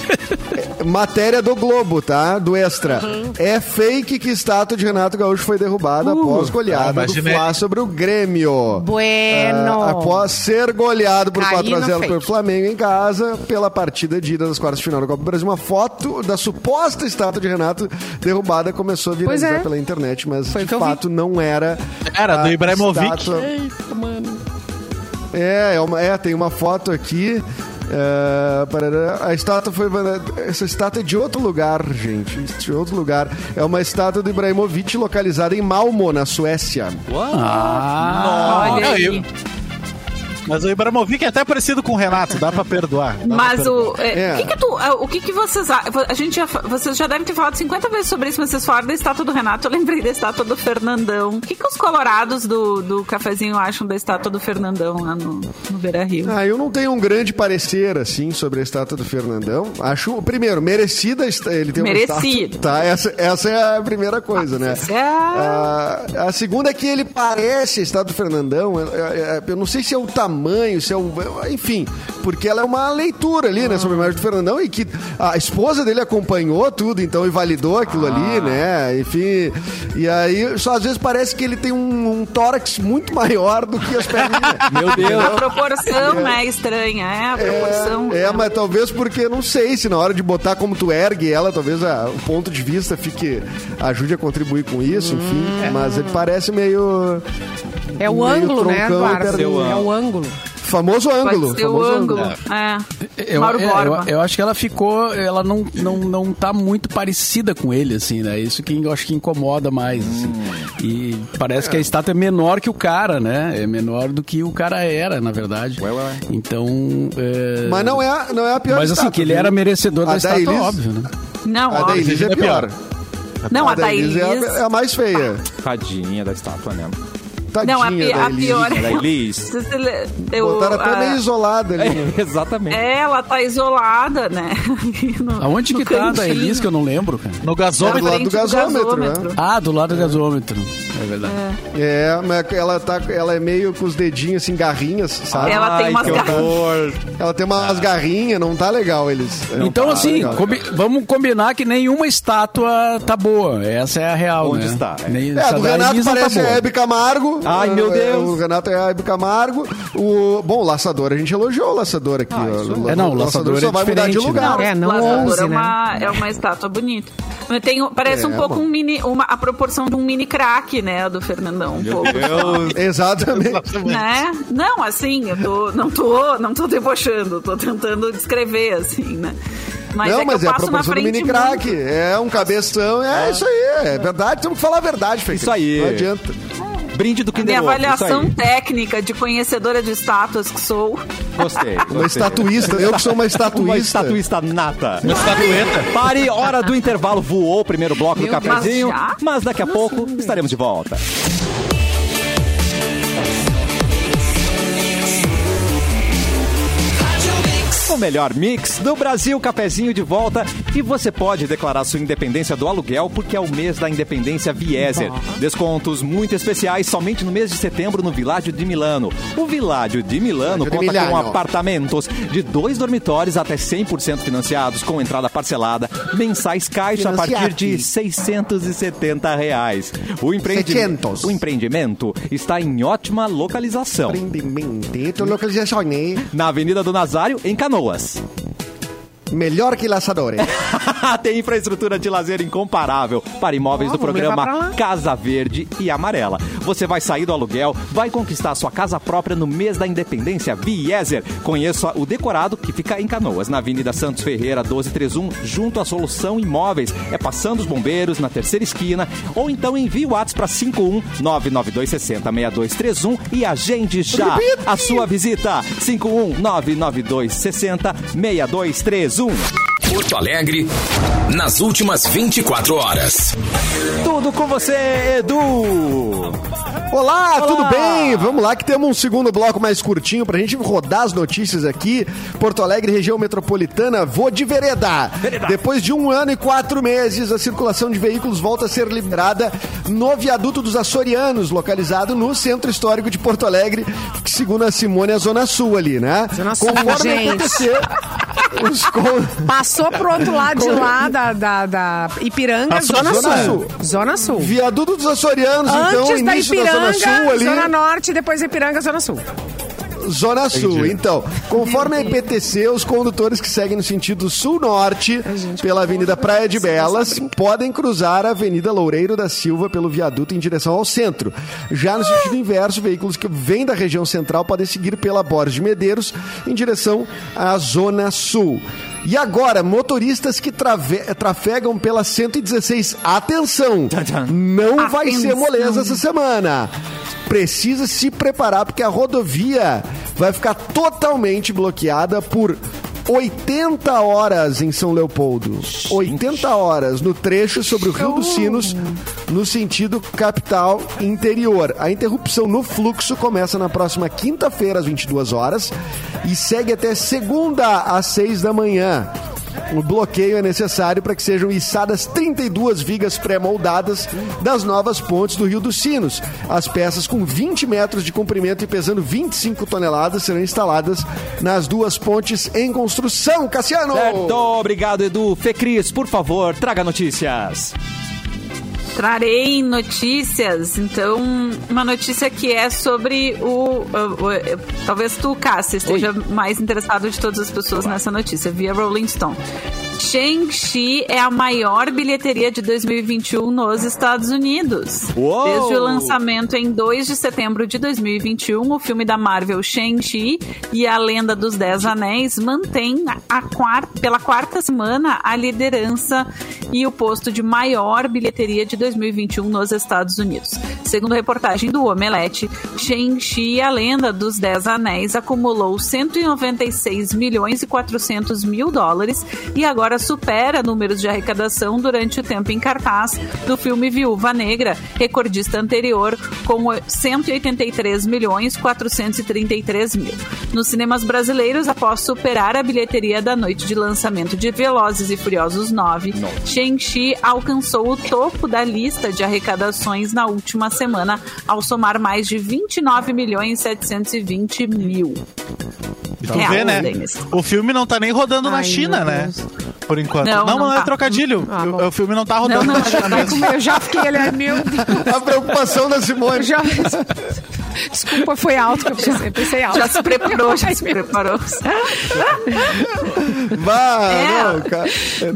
Matéria do Globo, tá? Do Extra. Uhum. É fake que estátua de Renato Gaúcho foi derrubada após goleada ah, do. Fla sobre o Grêmio. Bueno. Ah, após ser goleado por Caí 4 a no 0 fake. pelo Flamengo em casa, pela partida de ida das quartas de final da Copa do Brasil, uma foto da suposta estátua de Renato derrubada começou a viralizar Pois é. pela internet, mas Foi o de fato não era. Era, do Ibrahimovic. estátua- É, é, uma- é, tem uma foto aqui. Parará. a estátua foi. Essa estátua é de outro lugar, gente. De outro lugar. É uma estátua do Ibrahimovic localizada em Malmo, na Suécia. Ah, Olha Não, aí. Eu- Mas o Ibrahimovic é até parecido com o Renato, dá pra perdoar. dá Mas pra o, perdoar. é, É. o que que tu, é, o que que vocês, a gente já, vocês já devem ter falado 50 vezes sobre isso, mas vocês falaram da estátua do Renato, eu lembrei da estátua do Fernandão. O que que os colorados do, do cafezinho acham da estátua do Fernandão lá no, no Beira-Rio? Ah, eu não tenho um grande parecer, assim, sobre a estátua do Fernandão. Acho, primeiro, merecida ele tem uma Merecido. estátua. Tá, essa, essa é a primeira coisa, né? É Ah, a segunda é que ele parece a estátua do Fernandão. É- é- é- Eu não sei se é o tamanho, se é o. Enfim, porque ela é uma leitura ali, né, sobre a imagem do Fernandão e que a esposa dele acompanhou tudo, então, e validou aquilo ali, né? Enfim. E aí, só às vezes parece que ele tem um, um tórax muito maior do que as perninhas. Meu A Deus. proporção né, estranha, é a proporção. É, é, mas talvez porque, não sei, se na hora de botar como tu ergue ela, talvez a- o ponto de vista fique, ajude a contribuir com isso, enfim. Mas ele parece meio... É o ângulo, né, Eduardo? perninha. É o ângulo. Famoso ângulo. Pode ser o famoso ângulo. É. Eu, Mauro é, Borba. eu, eu acho que ela ficou, ela não, não, não tá muito parecida com ele, assim, né? Isso que eu acho que incomoda mais, assim. E parece que a estátua é menor que o cara, né? É menor do que o cara era, na verdade. Ué, ué, ué. Então. é, Mas não é, não é a pior Mas assim, estátua, que ele viu? era merecedor A da estátua, Elis- óbvio, né? Não, A da óbvio. Elis é é pior. Não, a da Elis Elis. é a, é a mais feia. Tadinha da estátua mesmo. Tadinha Não, a, pi- da a Elis. pior Da é. Elis. Você le- eu- Botaram até a- meio isolada ali. né? Exatamente. É, ela tá isolada, né? No- Aonde que tá da cantinho. Elis que eu não lembro, cara? No É gasômetro. do lado do frente do gasômetro, né? gasômetro. Ah, do lado do gasômetro. É verdade. É, mas ela, tá, ela é meio com os dedinhos assim, garrinhas, sabe? Ela tem Ai, umas horror. Ela tem umas garrinhas, não tá legal eles. Não Então, tá assim, legal. combi- vamos combinar que nenhuma estátua tá boa. Essa é a real, Onde né? está? É. Nem, É, do da Renato Elis não parece tá a boa. Hebe Camargo. Ai, meu É, Deus. O Renato é a Hebe Camargo. O, bom, o Laçador, a gente elogiou o Laçador aqui. Ah, isso é. É, não, o Laçador só é vai mudar de diferente, lugar. né? É, não Laçador 11, é uma, é uma estátua bonita. Tem, parece É, um pouco bom. um mini, uma, a proporção de um mini crack, né, do Fernandão. Um Meu pouco. Deus. Exatamente. Né? Não, assim, eu tô, não tô, não tô debochando, tô tentando descrever, assim, né? Mas não, é que mas eu é a proporção do mini crack. muito. É um cabeção. É isso aí. É verdade. Temos que falar a verdade, Fê. Isso aí. Não adianta. Brinde do A minha Kinder Ovo. Avaliação técnica de conhecedora de estátuas que sou. Gostei. Uma gostei. estatuísta. Eu que sou uma estatuísta. Uma estatuísta nata. Uma estatueta. Pare, hora do intervalo. Voou o primeiro bloco do Meu Deus, cafezinho. já? Mas daqui a pouco estaremos de volta. O melhor mix do Brasil, cafezinho de volta. E você pode declarar sua independência do aluguel porque é o mês da independência Vieser. Descontos muito especiais somente no mês de setembro no Világio de Milano. O Világio de Milano Világio de conta com apartamentos de dois dormitórios até 100% financiados com entrada parcelada, mensais caixa a partir de 670 reais. O, empreendi- 600. o empreendimento está em ótima localização. Empreendimento, localização, né? Na Avenida do Nazário, em Canoas. Melhor que laçadores. Tem infraestrutura de lazer incomparável para imóveis do pra programa. Casa Verde e Amarela. Você vai sair do aluguel, vai conquistar sua casa própria no mês da independência Vieser. Conheça o decorado que fica em Canoas, na Avenida Santos Ferreira 1231, junto à Solução Imóveis. É passando os bombeiros na terceira esquina ou então envie o WhatsApp para 51 99260 6231 e agende já a sua visita. 51 99260 6231. Porto Alegre, nas últimas 24 horas. Tudo com você, Edu! Olá, tudo bem? Vamos lá que temos um segundo bloco mais curtinho pra gente rodar as notícias aqui. Porto Alegre, região metropolitana, vou de vereda. Depois de um ano e quatro meses, a circulação de veículos volta a ser liberada no viaduto dos Açorianos, localizado no centro histórico de Porto Alegre, que segundo a Simone é a Zona Sul ali, né? Zona Sul, Conforme gente. acontecer, con- Passou pro outro lado de lá da, da, da Ipiranga, Zona, Zona Sul. Zona Sul. Viaduto dos Açorianos, então, Antes da início da Ipiranga, Zona Sul ali. Zona Norte, depois Ipiranga, Zona Sul. Zona Sul, então. Conforme a IPTC, os condutores que seguem no sentido sul-norte, pela Avenida Praia de Belas, podem cruzar a Avenida Loureiro da Silva pelo viaduto em direção ao centro. Já no sentido inverso, veículos que vêm da região central podem seguir pela Borges de Medeiros em direção à Zona Sul. E agora, motoristas que trave- trafegam pela 116, atenção! Não vai ser Atenção. moleza essa semana. Precisa se preparar porque a rodovia vai ficar totalmente bloqueada por 80 horas em São Leopoldo. 80 horas no trecho sobre o Rio dos Sinos, no sentido capital interior. A interrupção no fluxo começa na próxima quinta-feira, às 22 horas, e segue até segunda, às 6 da manhã. O bloqueio é necessário para que sejam içadas 32 vigas pré-moldadas das novas pontes do Rio dos Sinos. As peças com 20 metros de comprimento e pesando 25 toneladas serão instaladas nas duas pontes em construção. Cassiano! Certo, obrigado, Edu. Fê Cris, por favor, traga notícias. Trarei notícias, então, uma notícia que é sobre o. talvez tu, Cássia, esteja mais interessado de todas as pessoas nessa notícia, via Rolling Stone. Shang-Chi é a maior bilheteria de 2021 nos Estados Unidos. Uou! Desde o lançamento em 2 de setembro de 2021, o filme da Marvel Shang-Chi e a Lenda dos Dez Anéis mantém a quar- pela quarta semana a liderança e o posto de maior bilheteria de 2021 nos Estados Unidos. Segundo a reportagem do Omelete, Shang-Chi e a Lenda dos Dez Anéis acumulou 196 milhões e 400 mil dólares e agora supera números de arrecadação durante o tempo em cartaz do filme Viúva Negra, recordista anterior, com 183 milhões 433 mil. Nos cinemas brasileiros, após superar a bilheteria da noite de lançamento de Velozes e Furiosos 9, Shang-Chi alcançou o topo da lista de arrecadações na última semana, ao somar mais de 29 milhões 720 mil. E tu Real, vê, né? Denis. O filme não tá nem rodando na Ai, China, meu né? Por enquanto. Não, Não, não, não é tá. trocadilho. Ah, O- bom. o, filme não tá rodando Não, não, China mesmo. Eu já fiquei ali, meu Deus. A preocupação da Eu Simone. já... Desculpa, foi alto que eu pensei. Pensei alto. Já se preparou, já se preparou. Vá, É. não, cara.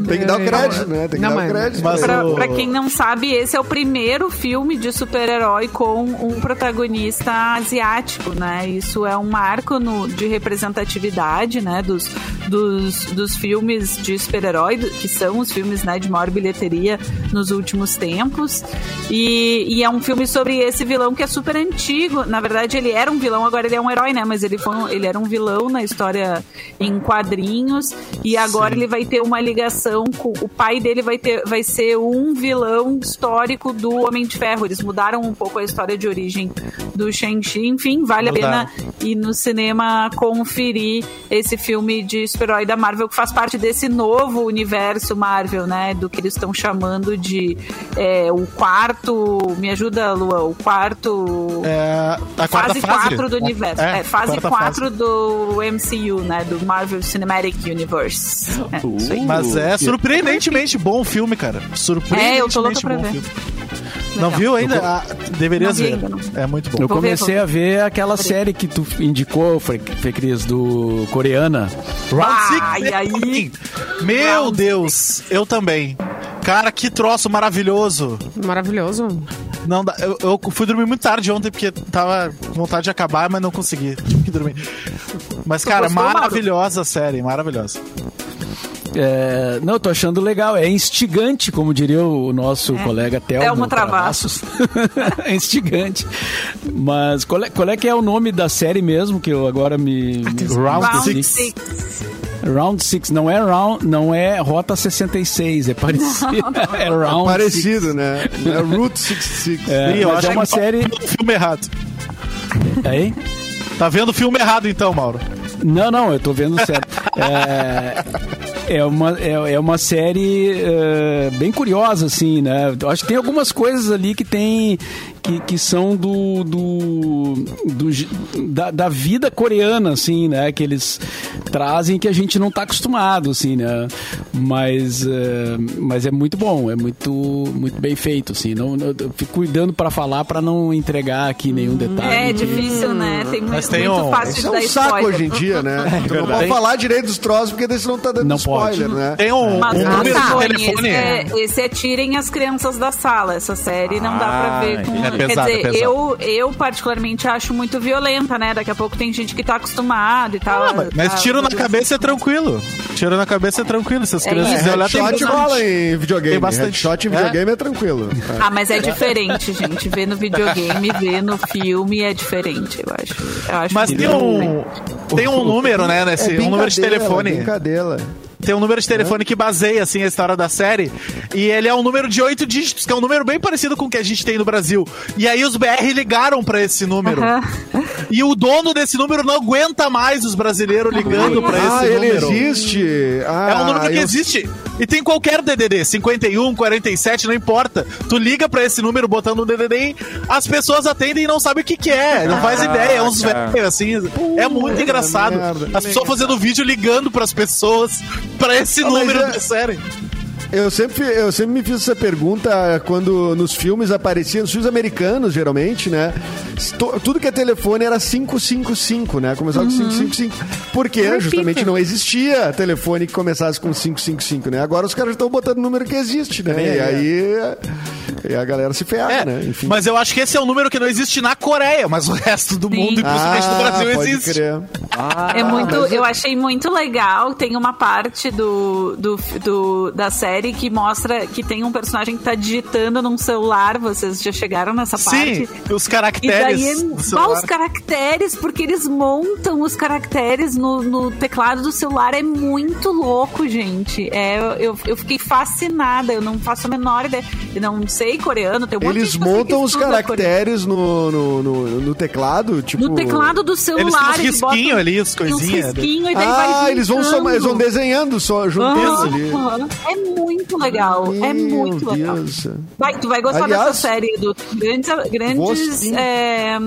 Tem que dar o crédito, né? Tem que Não, dar o crédito. mas- Pra, o- pra quem não sabe, esse é o primeiro filme de super-herói com um protagonista asiático, né? Isso é um marco no- de representatividade, né? Dos, dos, dos filmes de super-herói, que são os filmes né, de maior bilheteria nos últimos tempos. E, e é um filme sobre esse vilão que é super antigo. Na verdade, ele era um vilão, agora ele é um herói, né? Mas ele, foi um- ele era um vilão na história em quadrinhos. E agora ele vai ter uma ligação com. O pai dele vai, ter, vai ser um vilão histórico do Homem de Ferro. Eles mudaram um pouco a história de origem do Shang-Chi. Enfim, vale Mudaram. a pena ir no cinema conferir esse filme de super-herói da Marvel que faz parte desse novo universo Marvel, né? Do que eles estão chamando de é, o quarto. Me ajuda, Lua, o quarto. É, a fase fase. 4 do universo. É, fase quarta 4 fase. do MCU, né? Do Marvel Cinematic Universe. É, aí. Mas é surpreendentemente bom o filme, cara. Surpreendentemente É, eu tô louca pra bom ver. filme. Não viu ainda? Ah, deverias Não vi ver. ainda. É muito bom. Eu comecei a ver aquela série que tu indicou, Fê Cris, do coreana. Ai, Six, aí. Meu Round Deus, eu também. Cara, que troço maravilhoso. Maravilhoso. Não, dá- eu, eu fui dormir muito tarde ontem porque tava com vontade de acabar, mas não consegui. Dormir. Mas, cara, gostou, maravilhosa a série, maravilhosa. É, não, eu tô achando legal. É instigante, como diria o nosso colega Thelmo. Thelmo Travassos. é instigante. Mas qual é, qual é que é o nome da série mesmo que eu agora me... me Round Round Six. Six. Round 6. Não é round, não é Rota 66, é parecido. é Round Parecido, né? É Route 66. É, Ih, eu mas acho é uma que tá série... vendo o filme errado. Six. Aí? Tá vendo o filme errado então, Mauro? Não, não, eu tô vendo certo. É, é, uma, é, é uma série é, bem curiosa, assim, né? Eu acho que tem algumas coisas ali que tem. Que, que são do. do, do da, da vida coreana, assim, né? Que eles trazem que a gente não tá acostumado, assim, né? Mas, é, mas é muito bom, é muito, muito bem feito, assim. Não, eu fico cuidando pra falar pra não entregar aqui nenhum detalhe. É difícil, né? Tem Mas muito, tem muito um- fácil de é dar um saco spoiler. hoje em dia, né? tu não verdade. pode falar direito dos troços, porque daí você não tá dando Não spoiler, pode. né? Tem um, Mas um ah, número tá, de telefone. esse, é, esse é tirem as crianças da sala. Essa série não dá pra ver com. É Quer pesado, é dizer, pesado. eu, eu particularmente acho muito violenta, né? Daqui a pouco tem gente que tá acostumado e tal. Ah, mas- mas tá- tiro na cabeça é tranquilo. Tiro na cabeça é tranquilo. Se as É crianças tem Headshot bastante. rola em videogame. Tem bastante. Headshot em videogame é, tranquilo. Ah, mas é diferente, gente. Ver no videogame, ver no filme é diferente, eu acho. Eu acho Mas tem um, diferente. tem um número, né, nesse, é um número de telefone. Brincadeira. Tem um número de telefone que baseia, assim, a história da série. E ele é um número de oito dígitos, que é um número bem parecido com o que a gente tem no Brasil. E aí os BR ligaram pra esse número. Aham. E o dono desse número não aguenta mais os brasileiros ligando pra Ah, esse ele número. existe. Ah, É um número que eu- existe. E tem qualquer DDD, 51, 47, não importa. Tu liga pra esse número botando um DDD e as pessoas atendem e não sabem o que que é. Não faz ideia. É uns velhos assim. é muito engraçado. merda. As pessoas fazendo vídeo ligando pras pessoas pra esse Ah, número é- da série. Eu sempre, eu sempre me fiz essa pergunta quando nos filmes aparecia, nos filmes americanos, geralmente, né? Tudo que é telefone era 555, né? Começava com 555. Porque Repeater. justamente não existia telefone que começasse com 555, né? Agora os caras estão botando o número que existe, né? E aí e a galera se ferra, É, né? Enfim. mas eu acho que esse é um número que não existe na Coreia, mas o resto do Sim. mundo, e principalmente no Brasil, Ah, pode existe. crer. É muito, eu achei muito legal. Tem uma parte do, do, do- da série que mostra que tem um personagem que tá digitando num celular. Vocês já chegaram nessa Sim, parte? os E caracteres. daí, bah, celular. os caracteres, porque eles montam os caracteres no, no teclado do celular. É muito louco, gente. É, eu, eu fiquei fascinada. Eu não faço a menor ideia. Eu não sei coreano. Tem um monte de Eles montam os caracteres no, no, no, no teclado, tipo... No teclado do celular. Eles têm uns risquinhos ali, as coisinhas. e daí vai Ah, eles vão, só, eles vão desenhando só, juntando Aham, ali. aham. É muito legal. é Meu muito legal. Deus. Vai, tu vai gostar Aliás, dessa série, do grandes, grandes, é,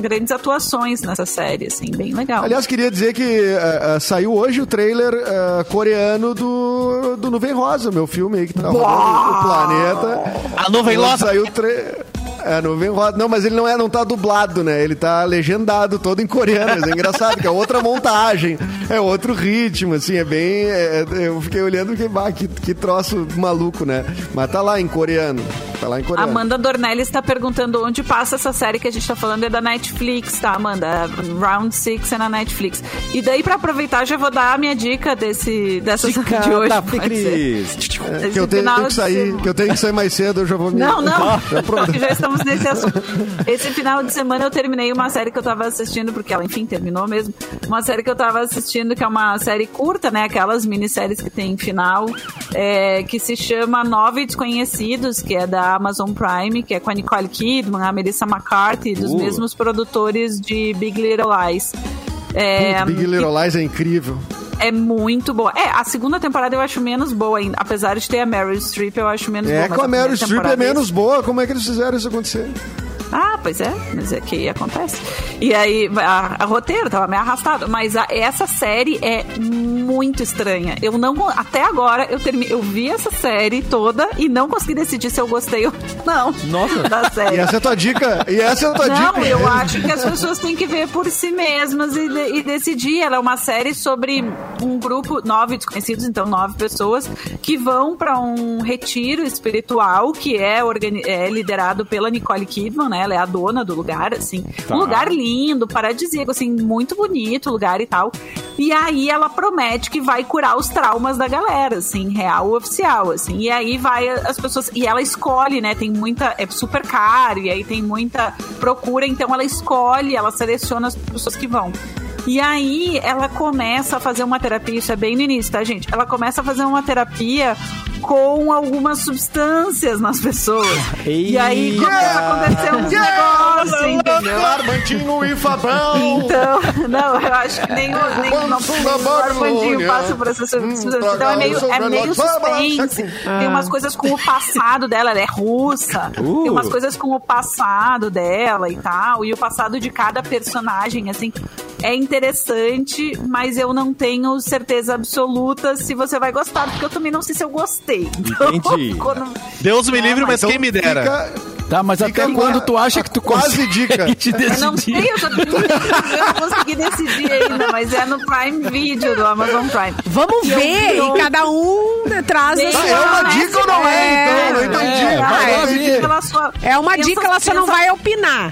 grandes atuações nessa série, assim, bem legal. Aliás, queria dizer que eh, eh, saiu hoje o trailer eh, coreano do, do Nuvem Rosa, meu filme aí que tá rodando o planeta. A nuvem rosa. Saiu o trailer. É, Nuvem Rosa. Não, mas ele não é, não tá dublado, né? Ele tá legendado todo em coreano. Mas é engraçado, que é outra montagem, é outro ritmo, assim, é bem. é- é- eu fiquei olhando que, bah, que, que troço maluco, né? Mas tá lá em coreano. Tá lá em coreano. Amanda Dornelli está perguntando onde passa essa série que a gente tá falando, é da Netflix, tá, Amanda? Round Six é na Netflix. E daí, pra aproveitar, já vou dar a minha dica desse, dessa série de hoje. da. Cris. Esse que eu tenho, tenho que sair, que eu tenho que sair mais cedo, eu já vou me. Não, não. Já já estamos nesse assunto. Esse final de semana eu terminei uma série que eu tava assistindo, porque ela, enfim, terminou mesmo. Uma série que eu tava assistindo, que é uma série curta, né? Aquelas minisséries que tem final, é, que se chama Nove Desconhecidos, que é da Amazon Prime, que é com a Nicole Kidman, a Melissa McCarthy, dos Uh. mesmos produtores de Big Little Lies. É, Big Little Lies é incrível. É muito boa. É, a segunda temporada eu acho menos boa ainda. Apesar de ter a Meryl Streep, eu acho menos boa. É, com a Meryl primeira Streep é temporada menos boa. Como é que eles fizeram isso acontecer? Ah, pois é, mas é que acontece. E aí, a, a roteiro tava meio arrastado, mas a- essa série é muito estranha. Eu não, até agora, eu, termi, eu vi essa série toda e não consegui decidir se eu gostei ou não Nossa. da série. E essa é a tua dica? E essa é a tua Não, dica? eu acho que as pessoas têm que ver por si mesmas e, de- e decidir. Ela é uma série sobre um grupo, nove desconhecidos, então nove pessoas, que vão para um retiro espiritual que é, é liderado pela Nicole Kidman, né? Ela é a dona do lugar, assim. Tá. Um lugar lindo, paradisíaco, assim, muito bonito o lugar e tal. E aí ela promete que vai curar os traumas da galera, assim, real oficial, assim. E aí vai as pessoas. E ela escolhe, né? Tem muita. É super caro, e aí tem muita procura, então ela escolhe, ela seleciona as pessoas que vão. E aí ela começa a fazer uma terapia, isso é bem no início, tá, gente? Ela começa a fazer uma terapia com algumas substâncias nas pessoas. E aí começa a acontecer uns negócios, entendeu? Armandinho e Fabão! Então, não, eu acho que nem o, nem, o Armandinho Babilônia. passa por essa substância. Hum, Então é meio, é meio suspense. Tem umas coisas com o passado dela, ela é russa. Uh. Tem umas coisas com o passado dela e tal. E o passado de cada personagem, assim. É interessante, mas eu não tenho certeza absoluta se você vai gostar, porque eu também não sei se eu gostei. Então, Entendi. quando- Deus me livre, mas Então quem me dera. fica- Tá, mas Fica até quando tu acha que tu quase dica. te Eu não decidir? sei, eu já tenho, eu não consegui decidir ainda, mas é no Prime Video do Amazon Prime. Vamos E eu ver, vi e cada um traz a Ah, sua... é uma Não, dica ou não é? é, Então, não entendi. é. Pela sua- É uma dica, ela só não vai opinar.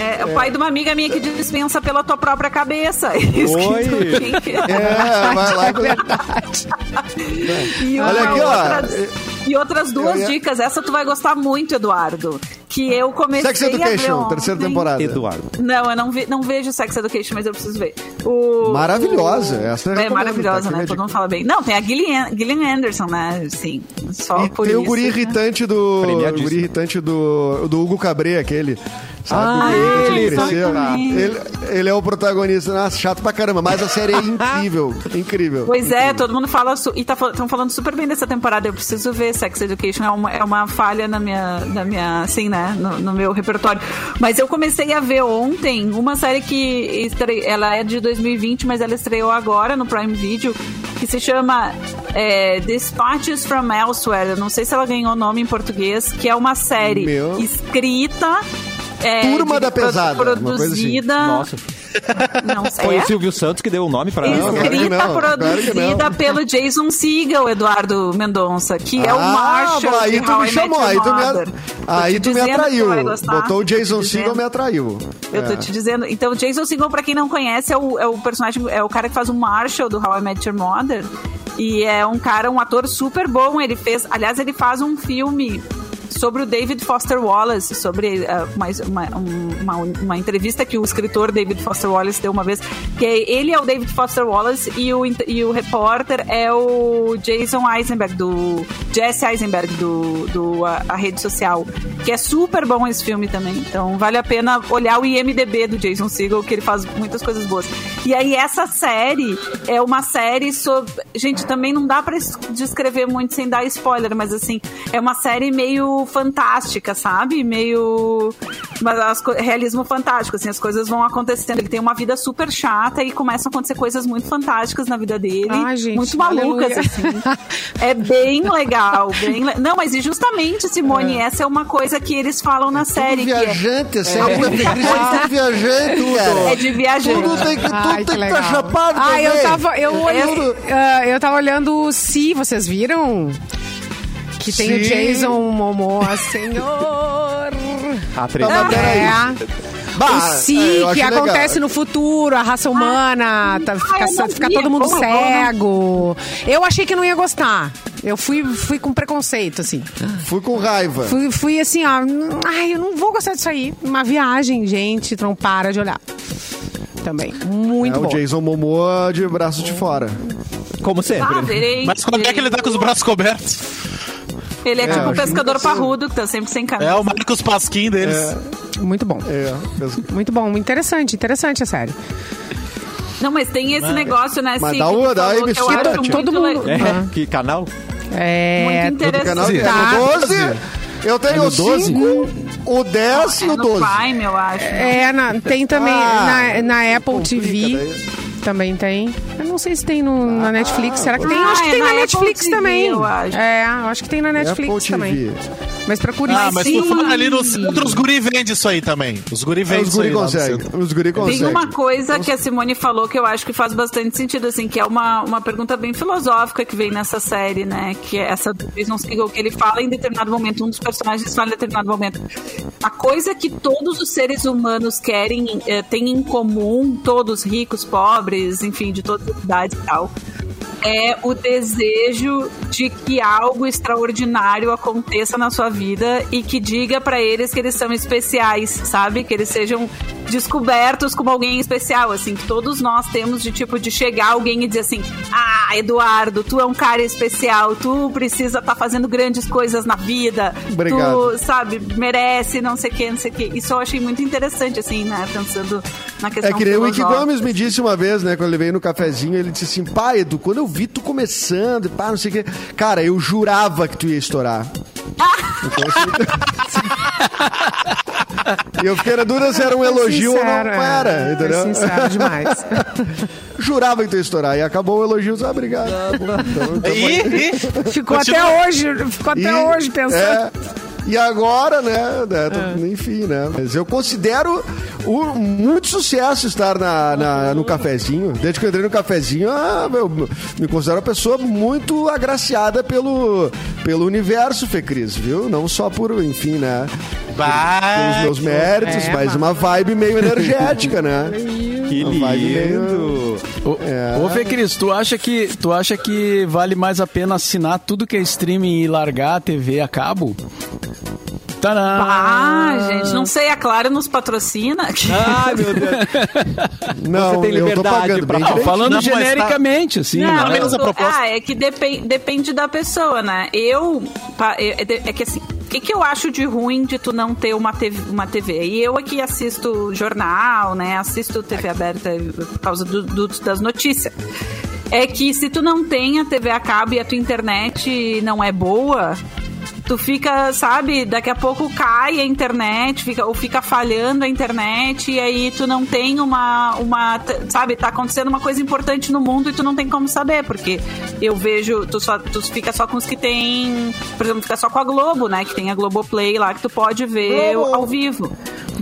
É, o pai de uma amiga minha que dispensa pela tua própria cabeça. Isso que Oi. tu que- É, vai lá. E, Olha aqui, ó. outras, e outras duas ia- dicas. Essa tu vai gostar muito, Eduardo. Que eu comecei Sex a ver Education, terceira temporada. Eduardo. Não, eu não, vi, não vejo Sex Education, mas eu preciso ver. O, Maravilhosa, o- essa eu é maravilhosa, tá? Né? Todo mundo fala bem. Não, tem a Gillian, Gillian Anderson, né? Sim. Só E por tem o isso, guri né? irritante do. O guri irritante do, do Hugo Cabré, aquele. Sabe? Ah, O irritante ele, que cresceu. exatamente. ele, ele é o protagonista. Nossa, chato pra caramba. Mas a série é incrível. incrível. Pois é, todo mundo fala e estão falando super bem dessa temporada. Eu preciso ver Sex Education. É uma, é uma falha na minha, na minha, assim, né, no, no meu repertório. Mas eu comecei a ver ontem uma série que estre... ela é de 2020, mas ela estreou agora no Prime Video, que se chama é, Dispatches from Elsewhere. Eu não sei se ela ganhou nome em português, que é uma série Meu. escrita. é, Turma de- da Pesada, uma coisa assim. Produzida. Nossa. Não sei. Foi o Silvio Santos que deu o nome pra Não, ela. claro Escrita, não, claro produzida não. pelo Jason Segel, Eduardo Mendonça, que é o Ah, Marshall. aí tu How me I Met chamou, Your aí tu me, Mother. aí tu me atraiu. Botou o Jason. Segel, me atraiu. Eu tô É. te dizendo. Então, Jason Segel, pra quem não conhece, é o, é o personagem, é o cara que faz o Marshall do How I Met Your Mother. E é um cara, um ator super bom. Ele fez, aliás, ele faz um filme sobre o David Foster Wallace, sobre uh, uma, uma, um- uma, uma entrevista que o escritor David Foster Wallace deu uma vez, que é- ele é o David Foster Wallace e o, e o repórter é o Jason Eisenberg, do Jesse Eisenberg, do, do a, a rede social, que é super bom esse filme também. Então vale a pena olhar o IMDB do Jason Segel, que ele faz muitas coisas boas. E aí essa série é uma série sobre... Gente, também não dá pra es- descrever muito sem dar spoiler, mas assim, é uma série meio fantástica, sabe? Meio... Mas as co- realismo fantástico, assim, as coisas vão acontecendo. Ele tem uma vida super chata e começam a acontecer coisas muito fantásticas na vida dele. Ai, gente, muito malucas, aleluia. assim. É bem legal, bem le- Não, mas e justamente, Simone, essa é uma coisa que eles falam na série, que é, Viajante, é série da ficção viajante, cara. é de viajante. Tudo tem que, tudo Ai, tem que estar chapado Ah, eu também. tava, eu, olhei, Tudo. ah, eu tava olhando o Si, vocês viram? Que tem o Sim. Jason Momoa, senhor. A Tá, mas peraí. É. Bah, o Si, é, que acontece legal. no futuro, a raça humana, tá- fica, fica todo mundo como né? cego. Eu achei que não ia gostar. Eu fui, fui com preconceito, assim. Fui com raiva. Fui, fui assim, ó. Ai, eu não vou gostar disso aí. Uma viagem, gente, não para de olhar. Também. Muito é o bom. Jason Momoa de braço de fora. Como sempre. Ah, verei. Mas quando é que ele tá com os braços cobertos? Ele é, tipo acho um pescador parrudo, que tá sempre sem camisa. É o Marcos Pasquim deles. Muito bom. É, Muito bom. Interessante, interessante a série. Não, mas tem esse negócio, né, Mas Cid, dá uma- dá uma muito Todo mundo- É, que canal? É. Muito interessante. é Tá. no 12. Eu tenho no o 12? 5, o 10 É e o no 12. Prime, eu acho. É, na- tem também Ah, na, na Apple TV. daí. Também tem. Eu não sei se tem no, na Netflix. Será que tem? Eu Ah, acho que é tem na na Netflix TV, também. eu acho. É, eu acho que tem na Netflix Apple também. Mas procure Ah, mas sim. tu fala ali no centro, os guri vendem isso aí também. Os guri É, vendem os isso aí guri no conseguem. centro. Os guri Tem conseguem. uma coisa que a Simone falou que eu acho que faz bastante sentido, assim, que é uma, uma pergunta bem filosófica que vem nessa série, né? Que é essa do Jason Segel, que ele fala em determinado momento, um dos personagens fala em determinado momento. A coisa que todos os seres humanos querem, eh, têm em comum, todos ricos, pobres, enfim, de todas as idades e tal, é o desejo de que algo extraordinário aconteça na sua vida e que diga pra eles que eles são especiais, sabe? Que eles sejam descobertos como alguém especial, assim, que todos nós temos de tipo de chegar alguém e dizer assim: "Ah, Eduardo, tu é um cara especial, tu precisa estar fazendo grandes coisas na vida. Obrigado. Tu, sabe, merece, não sei o que, não sei o que". Isso eu achei muito interessante assim, né, pensando na questão É que nem o Wiki. Gomes me disse uma vez, né, quando ele veio no cafezinho, ele disse assim, pai, Edu, quando eu vi tu começando, e pá, não sei o quê, cara, eu jurava que tu ia estourar. Então, assim... e eu fiquei na dúvida se era um elogio ou não Sincero, é. era, Foi entendeu? sincero demais. jurava que tu ia estourar. E acabou o elogio, ah, obrigado. Então, então, E, e, Ficou Continua. até hoje, ficou até E- hoje pensando. é, e agora, né, né, tô- enfim, né, mas eu considero o, muito sucesso estar na, na- no cafezinho. Desde que eu entrei no cafezinho, ah, eu me considero uma pessoa muito agraciada pelo, pelo universo, Fê Cris, viu? Não só por, enfim, né, pelos meus méritos, É, mas uma vibe meio energética, né? Que Uma meio- lindo. Ô, É. ô Fê Cris, tu acha, que, tu acha que vale mais a pena assinar tudo que é streaming e largar a TV a cabo? Tadã! Ah, gente, não sei, a Claro nos patrocina. Ai, meu Deus. Não, tem eu tô liberdade pagando pra bem falar. direitinho. Falando Não, mas tá- genericamente, assim, Não, né? menos a proposta. Ah, é que depende, depende da pessoa, né? Eu. É, é- é que assim. Que, que eu acho de ruim de tu não ter uma TV, uma TV? E eu aqui assisto jornal, né? Assisto TV aberta por causa do- do- das notícias. É que se tu não tem a TV a cabo e a tua internet não é boa, tu fica, sabe, daqui a pouco cai a internet, fica, ou fica falhando a internet, e aí tu não tem uma, uma. Sabe, tá acontecendo uma coisa importante no mundo e tu não tem como saber, porque eu vejo, tu, só, tu fica só com os que tem. Por exemplo, fica só com a Globo, né? Que tem a Globoplay lá que tu pode ver Globo. ao vivo.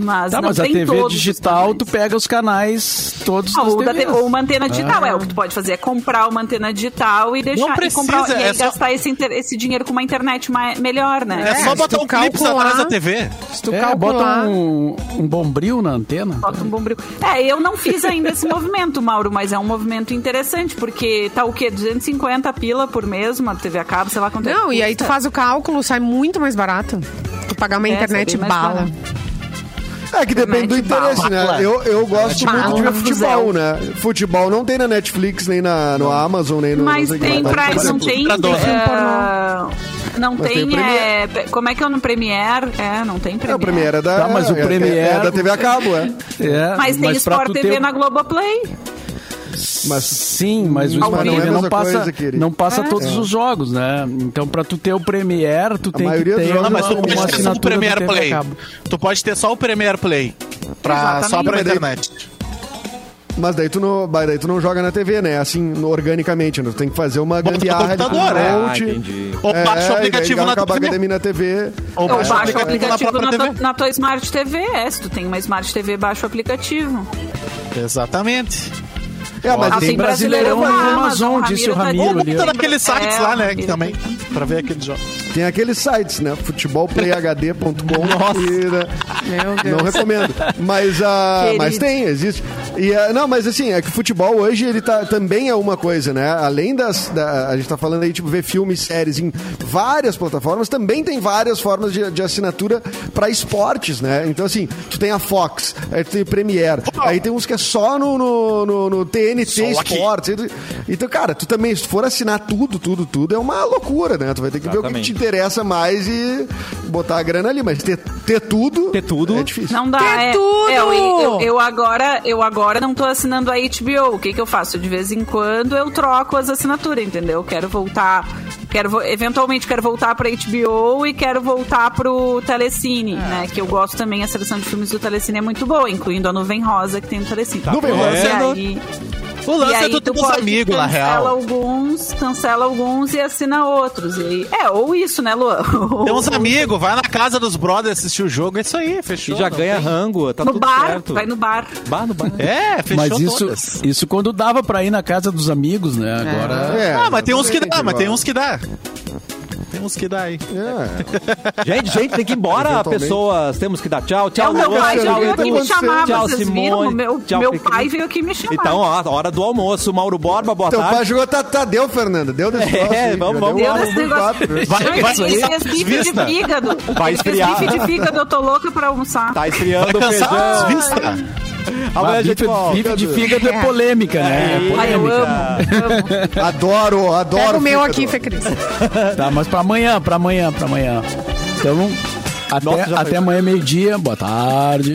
Mas Tá, não mas a tem TV todos os digital, tu pega os canais todos Ah, ou, te- ou uma antena digital, é o que tu pode fazer, é comprar uma antena digital e deixar Não e, comprar, precisa, e aí é só- gastar esse, esse dinheiro com uma internet mais, melhor, né? É, só se botar um clipe atrás da TV. Se tu É, calcular... bota um, um bombril na antena. Bota um bombril. É, eu não fiz ainda esse movimento, Mauro, mas é um movimento interessante, porque tá o quê? 250 pila por mês, uma TV a cabo, sei lá quanto é Não, que e aí tu faz o cálculo, sai muito mais barato. Tu pagar uma É, internet bala. barato. É que depende do interesse, né? Eu, eu gosto muito de Bala. futebol, né? Futebol não tem na Netflix, nem na, no Amazon, nem no... Mas tem mais. pra. Não tem. é, não Mas tem tem. é, como é que é no Premiere? É, não tem É, Premiere. o Premiere é da, Tá, mas o é- é- Premiere- é da TV a cabo, é. É, Mas tem Sport TV ter- na Globoplay. Mas Sim, mas o Sport não é a não passa, coisa, não passa É. todos os jogos, né? Então, pra tu ter o Premiere, tu tem que ter Não, mas tu uma, pode ter só o Premiere a Play. Tu pode ter só o Premiere Play. Pra, só pra Mas daí- internet. Mas daí tu não, daí tu não joga na TV, né? Assim, organicamente, né? Tu tem que fazer uma Bota gambiarra com computador, é. Ah, monte. entendi. Ou baixa o aplicativo na a academia na TV. Ou Ou baixa o aplicativo na na tua, na tua Smart TV. É, se tu tem uma Smart TV, baixa o aplicativo. Exatamente. É, mas Ah, tem Brasileirão brasileiro no na Amazon, disse o tá- Ramiro Ou ali. bota naqueles sites É, lá, né? Ramiro. Também. Pra ver aquele jogo. tem aqueles sites, né? Futebolplayhd.com. e, né, Meu Deus. Não recomendo. Mas, Querido. mas tem, existe. E, ah, não, mas assim, é que o futebol hoje ele tá, também é uma coisa, né? Além das. Da, a gente tá falando aí, tipo, ver filmes, séries em várias plataformas, também tem várias formas de, de assinatura pra esportes, né? Então, assim, tu tem a Fox, aí tu tem o Premiere, aí tem uns que é só no, no, no- no TNT Aí tu- Então, cara, tu também, se tu for assinar tudo, tudo, tudo, é uma loucura, né? Tu vai ter que ver o que Exatamente. te interessa mais e botar a grana ali. Mas ter, ter tudo. Ter tudo. É difícil. Não dá. Ter é, tudo! é, eu, eu- eu agora, eu agora não tô assinando a HBO. O que que eu faço? De vez em quando eu troco as assinaturas, entendeu? Quero voltar, quero eventualmente quero voltar pra HBO e quero voltar pro Telecine, né? Que eu gosto também, a seleção de filmes do Telecine é muito boa, incluindo a Nuvem Rosa que tem no Telecine. Nuvem E Rosa. aí- O lance e é aí tu ter tu uns pode amigos, na cancela real. alguns, cancela alguns e assina outros. E aí, é, ou isso, né, Luan? Tem uns amigos, vai na casa dos brothers assistir o jogo, é isso aí, fechou. E já ganha tem- rango, tá No tudo bar, certo. vai no bar. Bar, no bar. É, fechou Mas isso, todas. isso quando dava pra ir na casa dos amigos, né? Agora. É, ah, mas tem uns que dá, mas tem uns que dá. Tem uns que dá aí. É. Gente, gente, tem que ir embora, pessoas. Temos que dar tchau. Tchau, o meu pai Tchau, veio aqui me chamar, Tchau, vocês Simone. viram? Meu, Tchau, meu pai veio aqui me chamar. Então, ó, hora do almoço. Mauro Borba, boa Teu tarde. pai jogou Tadeu, Fernanda. Deu desse É, aí, vamos- vamos deu por negócio. quatro. Vai- Ele vai- fez bife de fígado. Vai Ele fez esfriar. bife de fígado, eu tô louca pra almoçar. Tá esfriando o Vai cansar feijão. vista. Amanhã a gente volta. bife de fígado é polêmica, né? É Ai, eu polêmica. amo, amo. Adoro, adoro. Pega o meu aqui, Fê Cris. Tá, mas pra amanhã, pra amanhã, pra amanhã. Então, até, Nossa, até amanhã, meio-dia. Boa tarde.